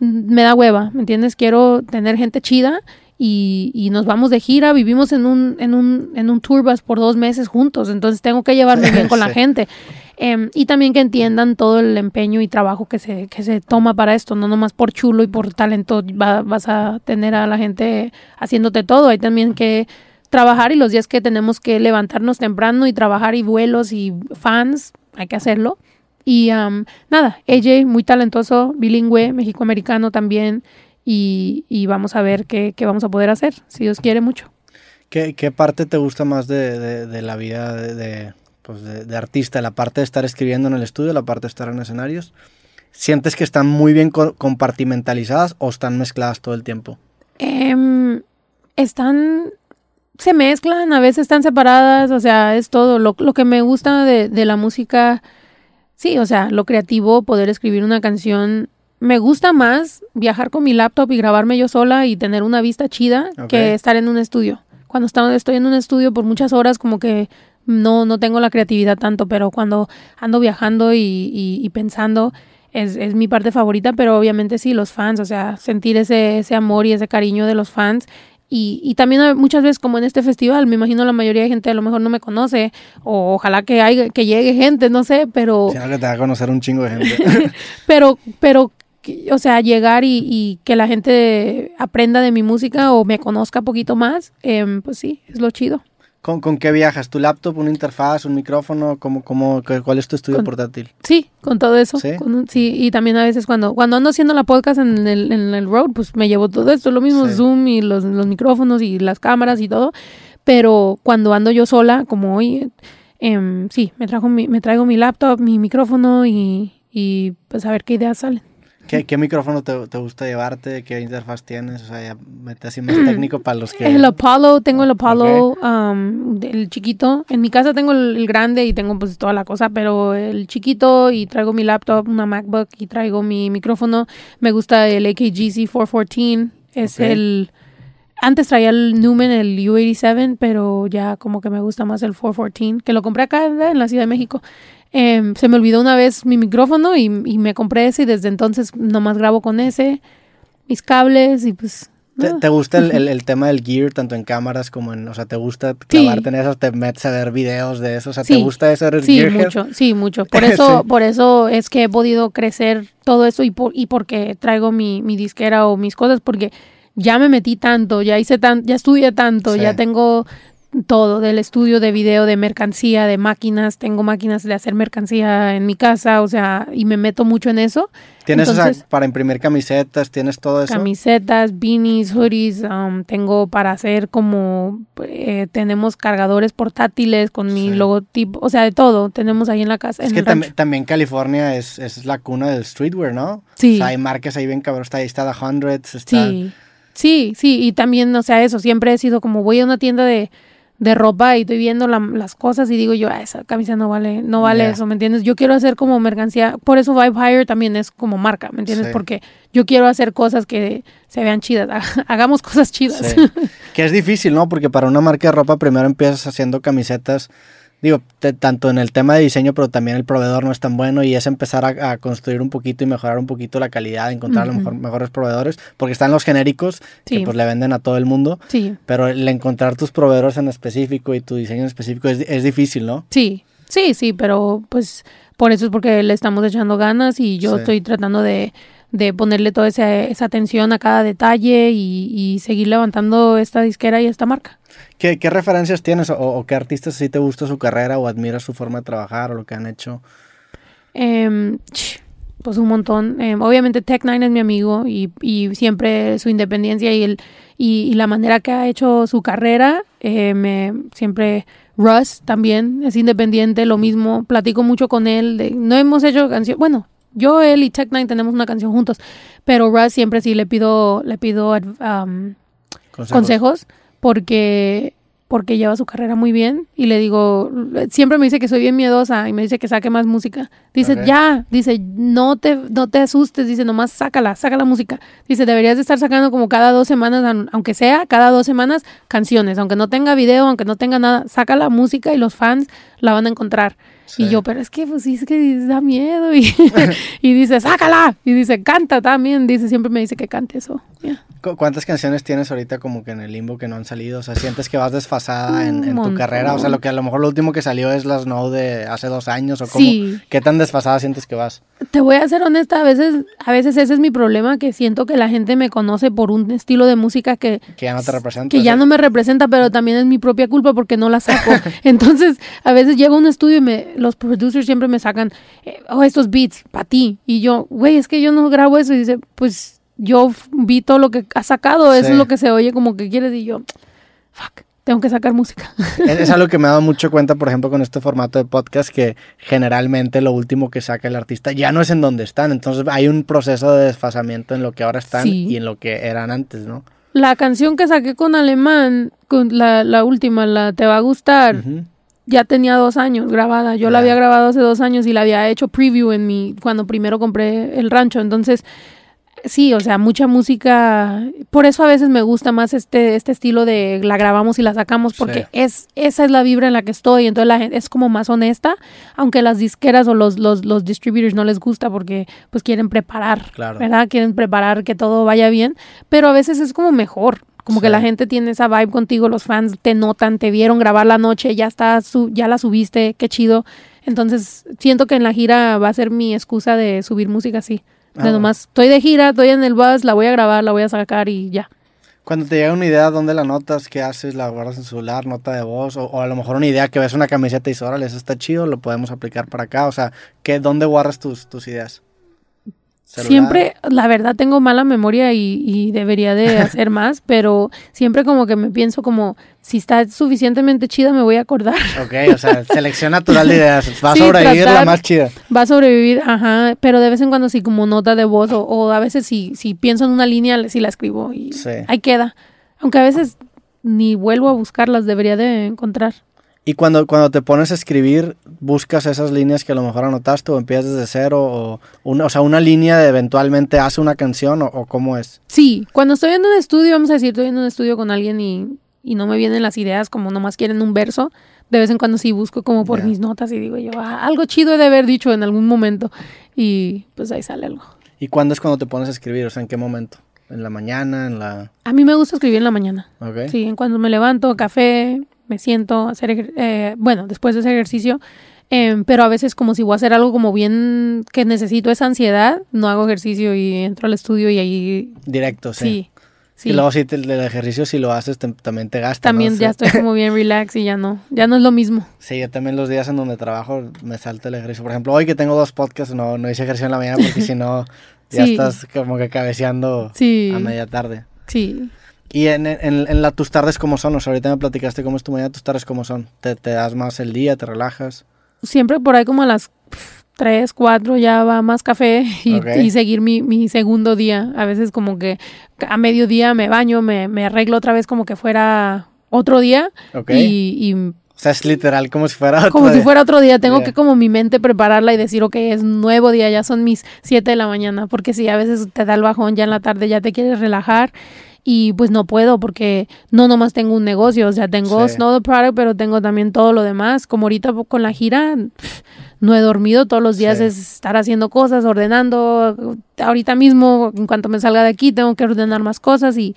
Me da hueva, ¿me entiendes? Quiero tener gente chida y, y, nos vamos de gira, vivimos en un, en un, en un tour bus por dos meses juntos, entonces tengo que llevarme bien con la gente. Em, y también que entiendan todo el empeño y trabajo que se, que se toma para esto, no nomás por chulo y por talento vas a tener a la gente haciéndote todo, hay también que trabajar y los días que tenemos que levantarnos temprano y trabajar y vuelos y fans, hay que hacerlo. Y nada, AJ, muy talentoso, bilingüe, mexicoamericano también, y, vamos a ver qué, vamos a poder hacer, si Dios quiere mucho. ¿Qué, qué parte te gusta más de, de, la vida de, pues de, artista? ¿La parte de estar escribiendo en el estudio, la parte de estar en escenarios? ¿Sientes que están muy bien compartimentalizadas o están mezcladas todo el tiempo? Em, están se mezclan, a veces están separadas, o sea, es todo. Lo, lo que me gusta de, de, la música, sí, o sea, lo creativo, poder escribir una canción. Me gusta más viajar con mi laptop y grabarme yo sola y tener una vista chida que estar en un estudio. Cuando estoy en un estudio por muchas horas, como que no, no tengo la creatividad tanto, pero cuando ando viajando y, y, y pensando, es, es, mi parte favorita, pero obviamente sí, los fans, o sea, sentir ese, ese amor y ese cariño de los fans y, y, también muchas veces como en este festival, me imagino la mayoría de gente a lo mejor no me conoce, o ojalá que haya, que llegue gente, no sé, pero... Sí, que te va a conocer un chingo de gente. pero, pero, o sea, llegar y, y, que la gente aprenda de mi música o me conozca un poquito más, eh, pues sí, es lo chido. ¿Con, ¿Con, qué viajas? ¿Tu laptop, una interfaz, un micrófono? ¿Cómo, cómo, ¿Cuál es tu estudio portátil? Sí, con todo eso. ¿Sí? sí, y también a veces cuando, cuando ando haciendo la podcast en el, en el road, pues me llevo todo esto, lo mismo Zoom y los, los, micrófonos y las cámaras y todo. Pero cuando ando yo sola, como hoy, eh, sí, me, trajo mi, me traigo mi laptop, mi micrófono y, y pues a ver qué ideas salen. ¿Qué, micrófono te, gusta llevarte? ¿Qué interfaz tienes? O sea, ya mete así más técnico para los que... El Apollo, tengo el Apollo, um, el chiquito. En mi casa tengo el, grande y tengo pues toda la cosa, pero el chiquito y traigo mi laptop, una MacBook y traigo mi micrófono. Me gusta el AKGC 414. Es el... Antes traía el Newman, el U87, pero ya como que me gusta más el 414, que lo compré acá en la Ciudad de México. Em, se me olvidó una vez mi micrófono y, me compré ese y desde entonces nomás grabo con ese, mis cables y pues... ¿Te, gusta el, tema del gear, tanto en cámaras como en, o sea, te gusta clavarte en eso, te metes a ver videos de eso, o sea, ¿te gusta eso? ¿Eres sí, mucho, sí, mucho. Por eso, por eso es que he podido crecer todo eso y, por, y porque traigo mi, mi disquera o mis cosas, porque ya me metí tanto, ya hice tan, ya estudié tanto, ya tengo todo, del estudio de video, de mercancía, de máquinas. Tengo máquinas de hacer mercancía en mi casa, o sea, y me meto mucho en eso. ¿Tienes para imprimir camisetas? ¿Tienes todo eso? Camisetas, beanies, hoodies. Um, tengo para hacer como, eh, tenemos cargadores portátiles con mi logotipo, o sea, de todo. Tenemos ahí en la casa. Es que también California es, es, la cuna del streetwear, ¿no? Sí. O sea, hay marcas ahí bien cabrón. Está ahí, está The Hundreds, está... Sí. Sí, sí, y también, o sea, eso, siempre he sido como voy a una tienda de, de ropa y estoy viendo las cosas y digo yo, ah, esa camisa no vale, no vale eso, ¿me entiendes? Yo quiero hacer como mercancía, por eso Vibe Hire también es como marca, ¿me entiendes? Porque yo quiero hacer cosas que se vean chidas, hagamos cosas chidas. que es difícil, ¿no? Porque para una marca de ropa primero empiezas haciendo camisetas digo, tanto en el tema de diseño, pero también el proveedor no es tan bueno y es empezar a, construir un poquito y mejorar un poquito la calidad, encontrar mejor, mejores proveedores, porque están los genéricos que pues le venden a todo el mundo, sí. pero el encontrar tus proveedores en específico y tu diseño en específico es, es difícil, ¿no? Sí, sí, sí, pero pues por eso es porque le estamos echando ganas y yo estoy tratando de de ponerle toda esa, esa atención a cada detalle y, y, seguir levantando esta disquera y esta marca. ¿Qué, qué referencias tienes o, qué artistas sí te gusta su carrera o admiras su forma de trabajar o lo que han hecho? Em, pues un montón. Em, obviamente Tech Nine es mi amigo y, y siempre su independencia y, el, y, la manera que ha hecho su carrera, eh, me, siempre... Russ también es independiente, lo mismo, platico mucho con él, de, no hemos hecho canción, bueno, yo, él y Tech Nine tenemos una canción juntos, pero Russ siempre sí le pido, le pido um, consejos. porque porque lleva su carrera muy bien y le digo, siempre me dice que soy bien miedosa y me dice que saque más música. Dice, ya, dice, no te, no te asustes, dice, nomás sácala, saca la música. Dice, deberías de estar sacando como cada dos semanas, aun- aunque sea cada dos semanas, canciones, aunque no tenga video, aunque no tenga nada, saca la música y los fans la van a encontrar. Sí. Y yo, pero es que, pues sí, es que da miedo. Y, y dice, sácala. Y dice, canta también. Dice, siempre me dice que cante eso. ¿Cu- ¿Cuántas canciones tienes ahorita como que en el limbo que no han salido? O sea, ¿sientes que vas desfasada en, en tu carrera? O sea, lo que a lo mejor lo último que salió es las Snow de hace dos años o cómo. Sí. ¿Qué tan desfasada sientes que vas? Te voy a ser honesta, a veces, a veces ese es mi problema, que siento que la gente me conoce por un estilo de música que, Que ya no te representa. que ya no me representa, pero también es mi propia culpa porque no la saco. Entonces, a veces llego a un estudio y me, los producers siempre me sacan, eh, oh, estos beats, para ti. Y yo, güey, es que yo no grabo eso. Y dice, pues yo vi todo lo que has sacado, eso es lo que se oye como que quieres. Y yo, fuck, tengo que sacar música. Es, algo que me ha dado mucho cuenta, por ejemplo, con este formato de podcast, que generalmente lo último que saca el artista ya no es en donde están. Entonces hay un proceso de desfasamiento en lo que ahora están Sí. y en lo que eran antes, ¿no? La canción que saqué con Alemán, con la, la última, la Te va a gustar. Ya tenía dos años grabada. Yo la había grabado hace dos años y la había hecho preview en mi, cuando primero compré el rancho. Entonces, sí, o sea, mucha música. Por eso a veces me gusta más este, este estilo de la grabamos y la sacamos, porque Sí. es, esa es la vibra en la que estoy. Entonces la gente es como más honesta, aunque las disqueras o los, los, los distributors no les gusta porque pues quieren preparar, Claro. ¿verdad? Quieren preparar que todo vaya bien, pero a veces es como mejor. Como que la gente tiene esa vibe contigo, los fans te notan, te vieron grabar la noche, ya está, su, ya la subiste, qué chido. Entonces, siento que en la gira va a ser mi excusa de subir música así. Ah, De nomás, estoy de gira, estoy en el bus, la voy a grabar, la voy a sacar y ya. Cuando te llega una idea, ¿dónde la notas? ¿Qué haces? ¿La guardas en celular? ¿Nota de voz? O, o a lo mejor una idea que ves una camiseta y dices, órale, eso está chido, lo podemos aplicar para acá. O sea, ¿qué, ¿dónde guardas tus, tus ideas? ¿Celular? Siempre, la verdad, tengo mala memoria y, y debería de hacer más, pero siempre como que me pienso como, si está suficientemente chida, me voy a acordar. Ok, o sea, selección natural de ideas. Va a Sí, sobrevivir la más chida. Va a sobrevivir, ajá, pero de vez en cuando sí como nota de voz o, o a veces si, si pienso en una línea, sí la escribo y Sí. ahí queda. Aunque a veces ni vuelvo a buscarlas, debería de encontrar. Y cuando, cuando te pones a escribir, buscas esas líneas que a lo mejor anotaste o empiezas desde cero. O, una, o sea, una línea de eventualmente hace una canción o, o cómo es. Sí, cuando estoy en un estudio, vamos a decir, estoy en un estudio con alguien y, y no me vienen las ideas como nomás quieren un verso, de vez en cuando sí busco como por Ya. mis notas y digo yo, "Ah, algo chido he de haber dicho en algún momento y pues ahí sale algo. ¿Y cuándo es cuando te pones a escribir? O sea, ¿en qué momento? ¿En la mañana? ¿En la...? A mí me gusta escribir en la mañana. Sí, en cuando me levanto, café, me siento a hacer, eh, bueno, después de ese ejercicio, em, pero a veces como si voy a hacer algo como bien que necesito esa ansiedad, no hago ejercicio y entro al estudio y ahí Directo, sí. sí, sí. Y luego si te- el ejercicio, si lo haces, te- también te gasta. También ya estoy como bien relax y ya no, ya no es lo mismo. Sí, yo también los días en donde trabajo me salta el ejercicio. Por ejemplo, hoy que tengo dos podcasts, no, no hice ejercicio en la mañana porque si no, ya Sí. estás como que cabeceando Sí, a media tarde. sí. Y en, en, en la, tus tardes, ¿cómo son? O sea, ahorita me platicaste cómo es tu mañana, tus tardes, ¿cómo son? ¿Te, te das más el día, te relajas? Siempre por ahí como a las 3, 4 ya va más café y, seguir mi, mi segundo día. A veces como que a mediodía me baño, me, me arreglo otra vez como que fuera otro día ¿Ok? y, y O sea, es literal como si fuera otro como si día. fuera otro día. Tengo que como mi mente prepararla y decir, ok, es nuevo día, ya son mis 7 de la mañana. Porque si a veces te da el bajón ya en la tarde, ya te quieres relajar. Y pues no puedo porque no nomás tengo un negocio, o sea, tengo Sí. Snow the Product, pero tengo también todo lo demás. Como ahorita con la gira, no he dormido todos los días, Sí. es estar haciendo cosas, ordenando. Ahorita mismo, en cuanto me salga de aquí, tengo que ordenar más cosas y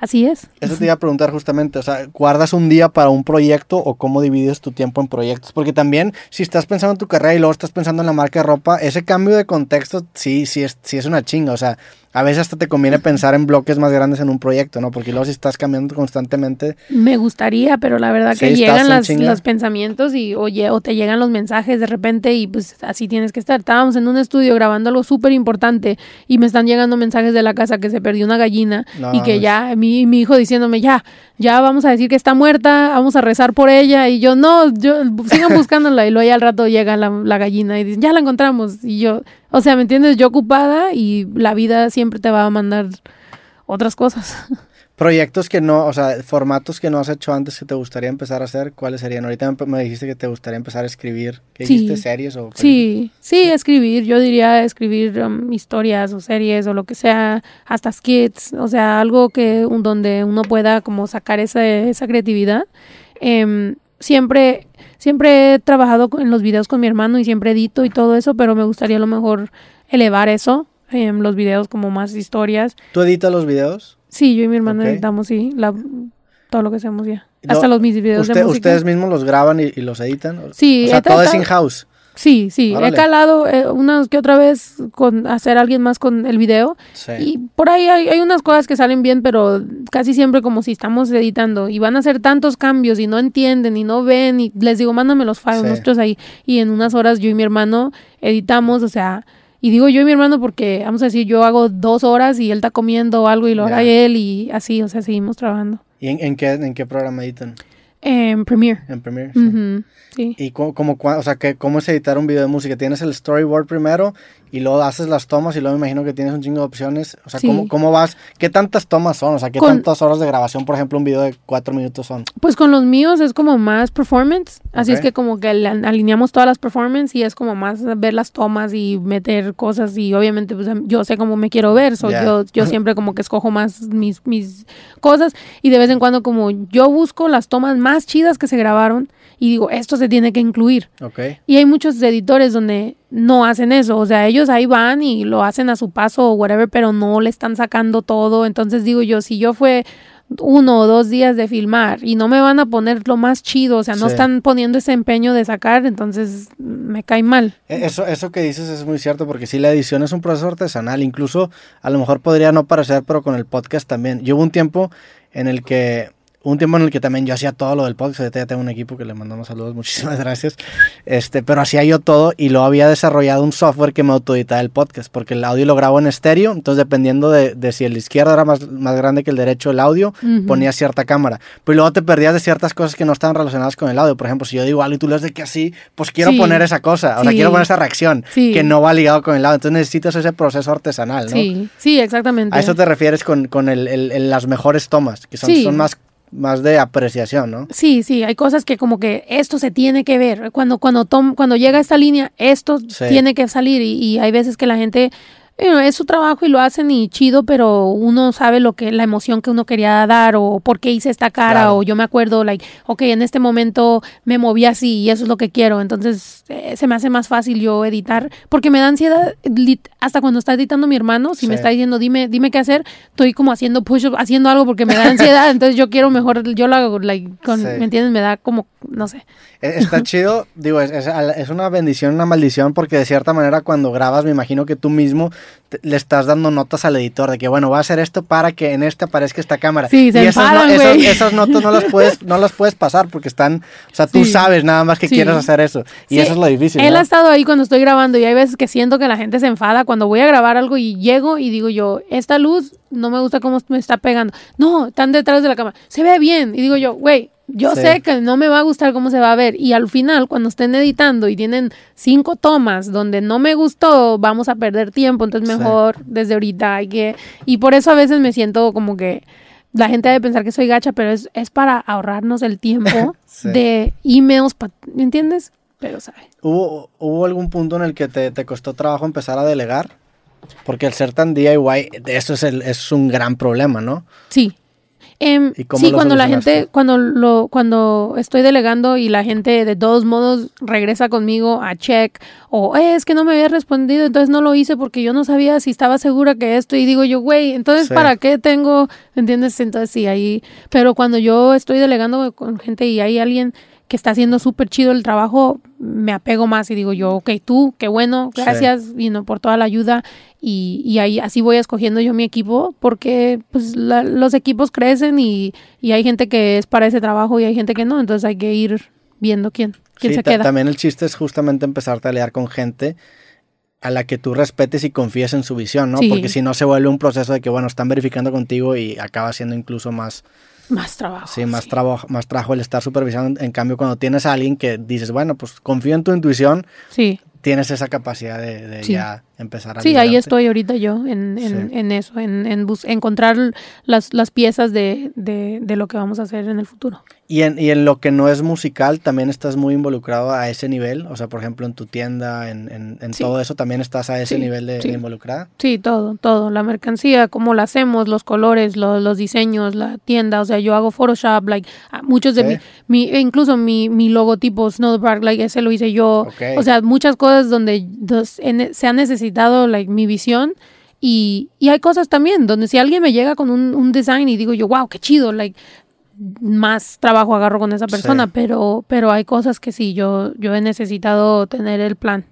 así es. Eso te iba a preguntar justamente, o sea, ¿guardas un día para un proyecto o cómo divides tu tiempo en proyectos? Porque también, si estás pensando en tu carrera y luego estás pensando en la marca de ropa, ese cambio de contexto sí, sí es, sí es una chinga, o sea, a veces hasta te conviene pensar en bloques más grandes en un proyecto, ¿no? Porque luego si estás cambiando constantemente, Me gustaría, pero la verdad que llegan las, los pensamientos y oye, o te llegan los mensajes de repente y pues así tienes que estar. Estábamos en un estudio grabando algo súper importante y me están llegando mensajes de la casa que se perdió una gallina No, y que pues. ya, mi, mi hijo diciéndome, ya, ya vamos a decir que está muerta, vamos a rezar por ella y yo, no, yo, sigan buscándola y luego ya al rato llega la, la gallina y dicen, ya la encontramos y yo, o sea, ¿me entiendes? Yo ocupada y la vida siempre te va a mandar otras cosas. Proyectos que no, o sea, formatos que no has hecho antes que te gustaría empezar a hacer, ¿cuáles serían? Ahorita me- dijiste que te gustaría empezar a escribir. ¿Qué Sí. dijiste? ¿Series o películas? Sí, sí, escribir. Yo diría escribir um, historias o series o lo que sea, hasta skits, o sea, algo que un- donde uno pueda como sacar esa, esa creatividad. Em, siempre, siempre he trabajado en los videos con mi hermano y siempre edito y todo eso, pero me gustaría a lo mejor elevar eso, em, los videos como más historias. ¿Tú editas los videos? Sí, yo y mi hermano editamos, sí, la, todo lo que hacemos ya. No, Hasta los mis videos de Usted- música. ¿Ustedes mismos los graban y, y los editan? Sí, O sea, todo es in-house. Sí, sí, Órale. he calado eh, unas que otra vez con hacer alguien más con el video Sí. y por ahí hay, hay unas cosas que salen bien, pero casi siempre como si estamos editando y van a hacer tantos cambios y no entienden y no ven y les digo, mándame los files, Sí. nosotros ahí y en unas horas yo y mi hermano editamos, o sea, y digo yo y mi hermano porque vamos a decir, yo hago dos horas y él está comiendo algo y lo Ya. él y así, o sea, seguimos trabajando. ¿Y en, en qué, en qué programa editan? En Premiere. En Premiere. sí. Ujú, sí. ¿Y cómo, cómo, o sea, que, cómo es editar un video de música? ¿Tienes el storyboard primero y luego haces las tomas y luego me imagino que tienes un chingo de opciones? O sea, Sí. ¿cómo, ¿cómo vas? ¿Qué tantas tomas son? O sea, ¿qué Con- tantas horas de grabación, por ejemplo, un video de cuatro minutos son? Pues con los míos es como más performance, así es que como que alineamos todas las performance y es como más ver las tomas y meter cosas y obviamente pues yo sé cómo me quiero ver, so yo, yo siempre como que escojo más mis, mis cosas y de vez en cuando como yo busco las tomas más chidas que se grabaron y digo, esto se tiene que incluir. Y hay muchos editores donde no hacen eso, o sea, ellos ahí van y lo hacen a su paso o whatever, pero no le están sacando todo. Entonces digo yo, si yo fue uno o dos días de filmar y no me van a poner lo más chido, o sea, no Sí. están poniendo ese empeño de sacar, entonces me cae mal. E- Eso, eso que dices es muy cierto porque sí, la edición es un proceso artesanal. Incluso a lo mejor podría no parecer, pero con el podcast también. Yo hubo un tiempo en el que un tiempo en el que también yo hacía todo lo del podcast. Ya tengo un equipo que le mandamos saludos, muchísimas gracias. Este, pero hacía yo todo y lo había desarrollado un software que me autoeditaba el podcast, porque el audio lo grabo en estéreo, entonces dependiendo de, de si el izquierdo era más, más grande que el derecho el audio, Ujú. ponía cierta cámara. Pero luego te perdías de ciertas cosas que no estaban relacionadas con el audio. Por ejemplo, si yo digo algo y tú lees de que así, pues quiero Sí. poner esa cosa, o sea, Sí. quiero poner esa reacción Sí. que no va ligado con el audio. Entonces necesitas ese proceso artesanal, ¿no? Sí, sí, exactamente. A eso te refieres con, con el- el- el- las mejores tomas, que son, son más, más de apreciación, ¿no? Sí, sí, hay cosas que como que esto se tiene que ver. Cuando, cuando, tom- cuando llega esta línea, esto Sí. tiene que salir y, y hay veces que la gente eh, es su trabajo y lo hacen y chido, pero uno sabe lo que la emoción que uno quería dar o por qué hice esta cara Claro. o yo me acuerdo, like, ok, en este momento me moví así y eso es lo que quiero. Entonces eh, se me hace más fácil yo editar porque me da ansiedad hasta cuando está editando mi hermano, si me está diciendo dime, dime qué hacer, estoy como haciendo push haciendo algo porque me da ansiedad, entonces yo quiero mejor, yo lo hago, like, con, Sí. ¿me entiendes? Me da como, no sé. E- Está chido, digo, es, es, es una bendición, una maldición, porque de cierta manera cuando grabas, me imagino que tú mismo te- le estás dando notas al editor de que, bueno, voy a hacer esto para que en este aparezca esta cámara. Sí, se y esas, enfadan, esas, esas notas no las puedes, no las puedes pasar porque están, o sea, tú Sí. sabes nada más que Sí. quieres hacer eso. Y eso es lo difícil. Él ¿no? ha estado ahí cuando estoy grabando y hay veces que siento que la gente se enfada cuando voy a grabar algo y llego y digo yo, esta luz no me gusta cómo me está pegando. No, están detrás de la cámara. Se ve bien. Y digo yo, güey, yo Sí. sé que no me va a gustar cómo se va a ver. Y al final, cuando estén editando y tienen cinco tomas donde no me gustó, vamos a perder tiempo. Entonces Sí. mejor desde ahorita hay que... Y por eso a veces me siento como que... La gente debe pensar que soy gacha, pero es, es para ahorrarnos el tiempo Sí. de emails, pa- ¿me entiendes? Pero sabe. ¿Hubo, ¿Hubo algún punto en el que te, te costó trabajo empezar a delegar? Porque el ser tan DIY, eso es, el, es un gran problema, ¿no? Sí. Em, ¿Y cómo sí, cuando la gente, cuando lo, cuando estoy delegando y la gente de todos modos regresa conmigo a check o "Eh, es que no me había respondido, entonces no lo hice porque yo no sabía si estaba segura que esto y digo yo, güey, entonces Sí. para qué tengo, ¿entiendes? Entonces sí, ahí, pero cuando yo estoy delegando con gente y hay alguien que está haciendo súper chido el trabajo, me apego más y digo yo, ok, tú, qué bueno, Sí. gracias y no por toda la ayuda y, y ahí así voy escogiendo yo mi equipo porque pues la- los equipos crecen y, y hay gente que es para ese trabajo y hay gente que no, entonces hay que ir viendo quién, quién Sí, se queda. También el chiste es justamente empezarte a lidiar con gente a la que tú respetes y confíes en su visión, ¿no? Sí. Porque si no se vuelve un proceso de que, bueno, están verificando contigo y acaba siendo incluso más, Más trabajo. sí, más, trabajo más trabajo el estar supervisando. En cambio, cuando tienes a alguien que dices, bueno, pues confío en tu intuición, Sí, tienes esa capacidad de, de Sí. ya empezar a Sí, ahí estoy ahorita yo en, en, Sí. en eso, en, en bus- encontrar las, las piezas de, de, de lo que vamos a hacer en el futuro. Y en, y en lo que no es musical, también estás muy involucrado a ese nivel. O sea, por ejemplo, en tu tienda, en, Sí. todo eso, también estás a ese Sí, nivel de, de involucrada. Sí, todo, todo. La mercancía, cómo la hacemos, los colores, lo- los diseños, la tienda. O sea, yo hago Photoshop, like, ah, muchos de mi, mi, e incluso mi, mi logotipo Snowpark, like, ese lo hice yo. O sea, muchas cosas donde dos- se ha necesitado, like, mi visión. Y, y hay cosas también donde si alguien me llega con un, un design y digo yo, wow, qué chido, like, más trabajo agarro con esa persona, Sí. pero, pero hay cosas que sí, yo, yo he necesitado tener el plan.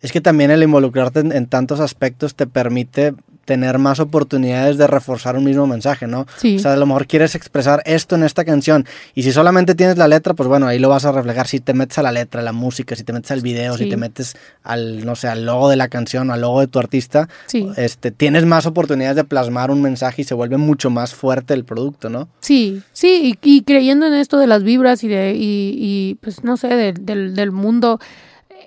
Es que también el involucrarte en, en tantos aspectos te permite tener más oportunidades de reforzar un mismo mensaje, ¿no? Sí. O sea, a lo mejor quieres expresar esto en esta canción y si solamente tienes la letra, pues bueno, ahí lo vas a reflejar. Si te metes a la letra, a la música, si te metes al video, si te metes al, no sé, al logo de la canción o al logo de tu artista, Sí. este, tienes más oportunidades de plasmar un mensaje y se vuelve mucho más fuerte el producto, ¿no? Sí, sí, y, y creyendo en esto de las vibras y de, y, y, pues no sé, de- del, del mundo,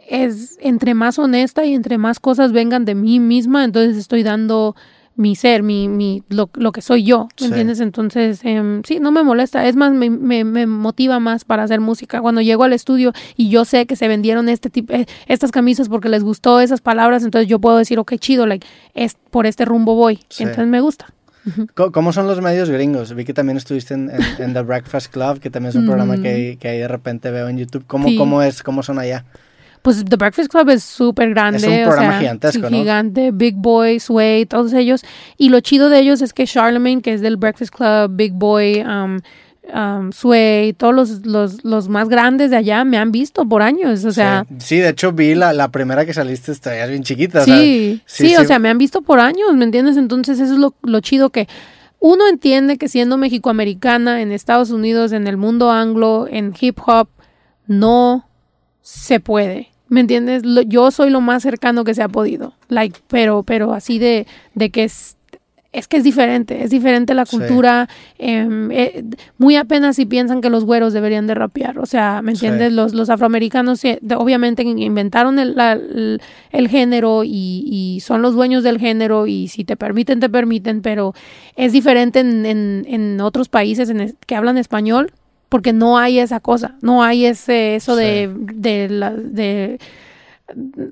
es entre más honesta y entre más cosas vengan de mí misma, entonces estoy dando mi ser, mi, mi, lo, lo que soy yo, ¿me Sí. entiendes? Entonces, em, sí, no me molesta, es más, me, me, me motiva más para hacer música. Cuando llego al estudio y yo sé que se vendieron este tipo, eh, estas camisas porque les gustó esas palabras, entonces yo puedo decir, ok, chido, like, es, por este rumbo voy, Sí. entonces me gusta. ¿Cómo son los medios gringos? Vi que también estuviste en, en- en The Breakfast Club, que también es un programa que, que ahí de repente veo en YouTube. ¿Cómo, Mm. Sí. cómo es? ¿Cómo son allá? Pues The Breakfast Club es súper grande. Es un o programa sea, gigantesco, sí, ¿no? Gigante, Big Boy, Sway, todos ellos. Y lo chido de ellos es que Charlemagne, que es del Breakfast Club, Big Boy, um, um, Sway, todos los, los, los más grandes de allá me han visto por años. O sea, sí. Sí, de hecho vi la, la primera que saliste, estarías bien chiquita. o sea, sí, sí, o sea, me han visto por años, ¿me entiendes? Entonces eso es lo, lo chido que uno entiende que siendo mexicoamericana en Estados Unidos, en el mundo anglo, en hip hop, no se puede. ¿Me entiendes? Lo- yo soy lo más cercano que se ha podido. Like, pero, pero así de, de que es, es que es diferente, es diferente la cultura. em, eh, muy apenas si piensan que los güeros deberían de rapear. O sea, ¿me Sí. entiendes? Los, los afroamericanos obviamente in- inventaron el, la- el, el género y, y son los dueños del género y si te permiten, te permiten, pero es diferente en, en, en otros países en es- que hablan español porque no hay esa cosa, no hay ese eso de, de la de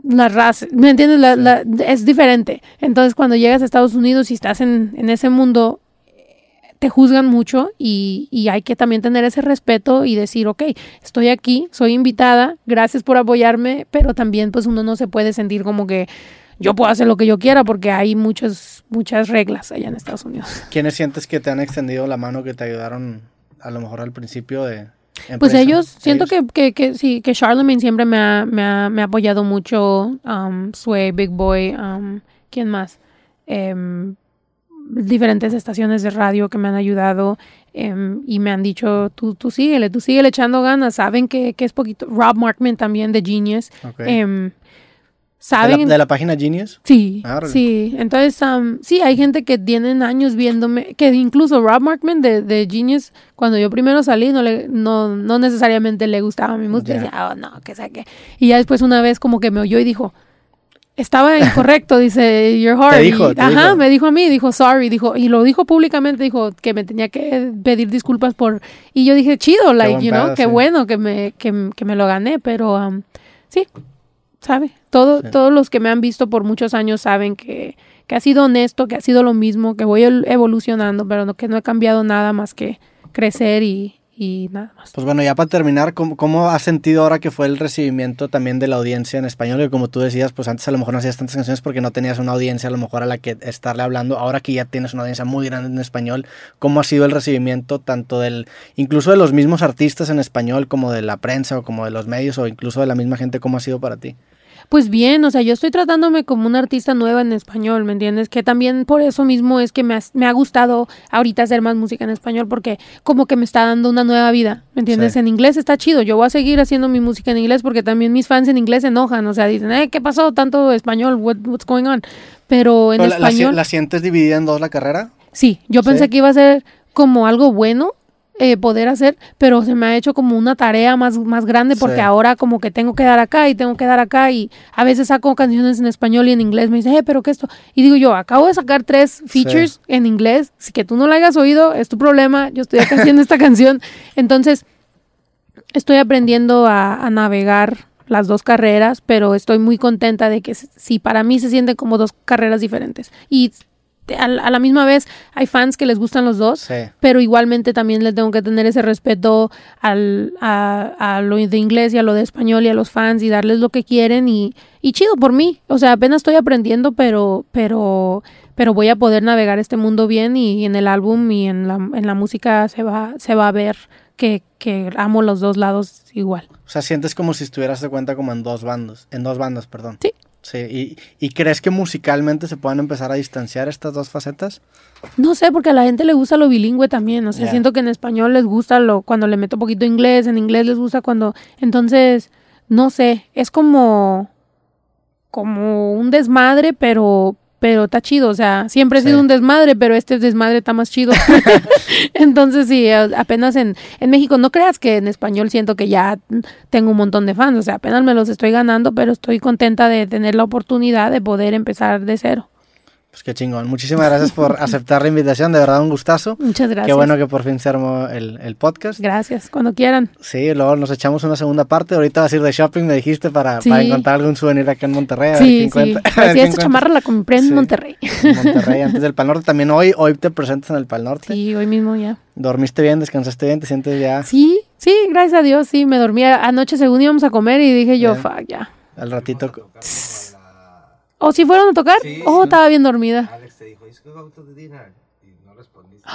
la raza, ¿me entiendes? La- Sí. la- es diferente. Entonces, cuando llegas a Estados Unidos y estás en, en ese mundo, te juzgan mucho y, y hay que también tener ese respeto y decir, ok, estoy aquí, soy invitada, gracias por apoyarme, pero también pues uno no se puede sentir como que yo puedo hacer lo que yo quiera porque hay muchas, muchas reglas allá en Estados Unidos. ¿Quiénes sientes que te han extendido la mano, que te ayudaron a lo mejor al principio de... Pues empresa? ellos, siento Que, que, que sí, que Charlemagne siempre me ha, me ha, me ha apoyado mucho, um, Sway, Big Boy, um, ¿quién más? Em, diferentes estaciones de radio que me han ayudado em, y me han dicho, tú, tú síguele, tú síguele echando ganas, saben que, que es poquito, Rob Markman también de Genius, Ok. ¿De, saben... la, de la página Genius? Sí, Ah, sí. Entonces, um, sí, hay gente que tienen años viéndome, que incluso Rob Markman de, de Genius, cuando yo primero salí, no, le, no, no necesariamente le gustaba mi música. Ya. Decía, oh, no, que saque. Y ya después una vez como que me oyó y dijo, estaba incorrecto, dice, you're hard. Te dijo, Y- te ajá, dijo. me dijo a mí, dijo, sorry, dijo, y lo dijo públicamente, dijo que me tenía que pedir disculpas por, y yo dije, chido, like, you know, pedo, qué sí. bueno que me, que, que me lo gané, pero um, sí, sabe, Todo, Sí. todos los que me han visto por muchos años saben que, que ha sido honesto, que ha sido lo mismo, que voy evolucionando, pero no, que no he cambiado nada más que crecer y, y nada más. Pues bueno, ya para terminar, ¿cómo, ¿cómo has sentido ahora que fue el recibimiento también de la audiencia en español? Que como tú decías, pues antes a lo mejor no hacías tantas canciones porque no tenías una audiencia a lo mejor a la que estarle hablando. Ahora que ya tienes una audiencia muy grande en español, ¿cómo ha sido el recibimiento tanto del, incluso de los mismos artistas en español, como de la prensa o como de los medios o incluso de la misma gente? ¿Cómo ha sido para ti? Pues bien, o sea, yo estoy tratándome como una artista nueva en español, ¿me entiendes? Que también por eso mismo es que me, has- me ha gustado ahorita hacer más música en español, porque como que me está dando una nueva vida, ¿me entiendes? Sí. En inglés está chido, yo voy a seguir haciendo mi música en inglés porque también mis fans en inglés se enojan, o sea, dicen, eh, ¿qué pasó? Tanto español, what, what's going on? Pero en Pero la, la español... la sientes dividida en dos la carrera? Sí, yo pensé Sí. que iba a ser como algo bueno, eh, poder hacer, pero se me ha hecho como una tarea más, más grande porque Sí. ahora como que tengo que dar acá y tengo que dar acá y a veces saco canciones en español y en inglés, me dice, eh, pero ¿qué esto? Y digo yo, acabo de sacar tres features en inglés, si que tú no la hayas oído, es tu problema, yo estoy acá haciendo esta canción, entonces estoy aprendiendo a, a navegar las dos carreras, pero estoy muy contenta de que s- sí, para mí se sienten como dos carreras diferentes. Y te- a, la- a la misma vez hay fans que les gustan los dos, Sí. pero igualmente también le tengo que tener ese respeto al, a, a lo de inglés y a lo de español y a los fans y darles lo que quieren y, y chido por mí. O sea, apenas estoy aprendiendo, pero, pero, pero voy a poder navegar este mundo bien y en el álbum y en la, en la música se va, se va a ver que, que amo los dos lados igual. O sea, sientes como si estuvieras de cuenta como en dos bandos, en dos bandas, perdón. Sí. Sí, y, ¿y crees que musicalmente se puedan empezar a distanciar estas dos facetas? No sé, porque a la gente le gusta lo bilingüe también. O sea, siento que en español les gusta lo cuando le meto poquito inglés, en inglés les gusta cuando. Entonces, no sé, es como. como un desmadre, pero. Pero está chido, o sea, siempre he Sí. sido un desmadre, pero este desmadre está más chido. Entonces, sí, apenas en, en México, no creas que en español siento que ya tengo un montón de fans, o sea, apenas me los estoy ganando, pero estoy contenta de tener la oportunidad de poder empezar de cero. Pues qué chingón. Muchísimas gracias por aceptar la invitación, de verdad un gustazo. Muchas gracias. Qué bueno que por fin se armó el, el podcast. Gracias, cuando quieran. Sí, luego nos echamos una segunda parte. Ahorita vas a ir de shopping, me dijiste, para, Sí. para encontrar algún souvenir acá en Monterrey. a ver Sí, sí. a ver Así qué esta chamarra la compré en Sí. Monterrey. Monterrey antes del Pal Norte. También hoy, hoy te presentas en el Pal Norte. Sí, hoy mismo ya. ¿Dormiste bien? ¿Descansaste bien? ¿Te sientes ya Sí, sí, gracias a Dios, sí, me dormía anoche según íbamos a comer y dije yo, Ya. fuck, ya. al ratito? ¿O si fueron a tocar? Sí, oh, sí. estaba bien dormida. Alex te dijo, ¿is go to the dinner? Y no respondiste.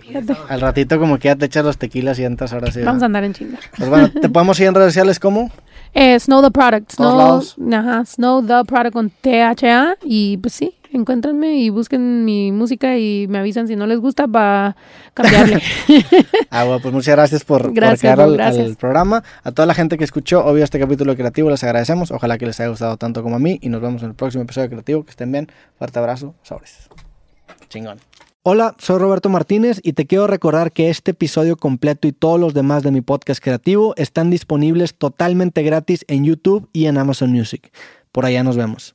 Fíjate. Al ratito como que ya te echas los tequilas y entras ahora sí. Vamos a andar en chinga. Pues bueno, te podemos seguir en redes sociales como Eh, Snow the Product. Todos Snow, lados. ajá, Snow the Product con THA. Y pues sí, encuéntranme y busquen mi música y me avisan si no les gusta para cambiarle. Ah, bueno, pues muchas gracias por, por Gracias, quedar al programa. A toda la gente que escuchó, obvio, este capítulo creativo, les agradecemos. Ojalá que les haya gustado tanto como a mí. Y nos vemos en el próximo episodio creativo. Que estén bien. Fuerte abrazo. Sobres. Chingón. Hola, soy Roberto Martínez y te quiero recordar que este episodio completo y todos los demás de mi podcast creativo están disponibles totalmente gratis en YouTube y en Amazon Music. Por allá nos vemos.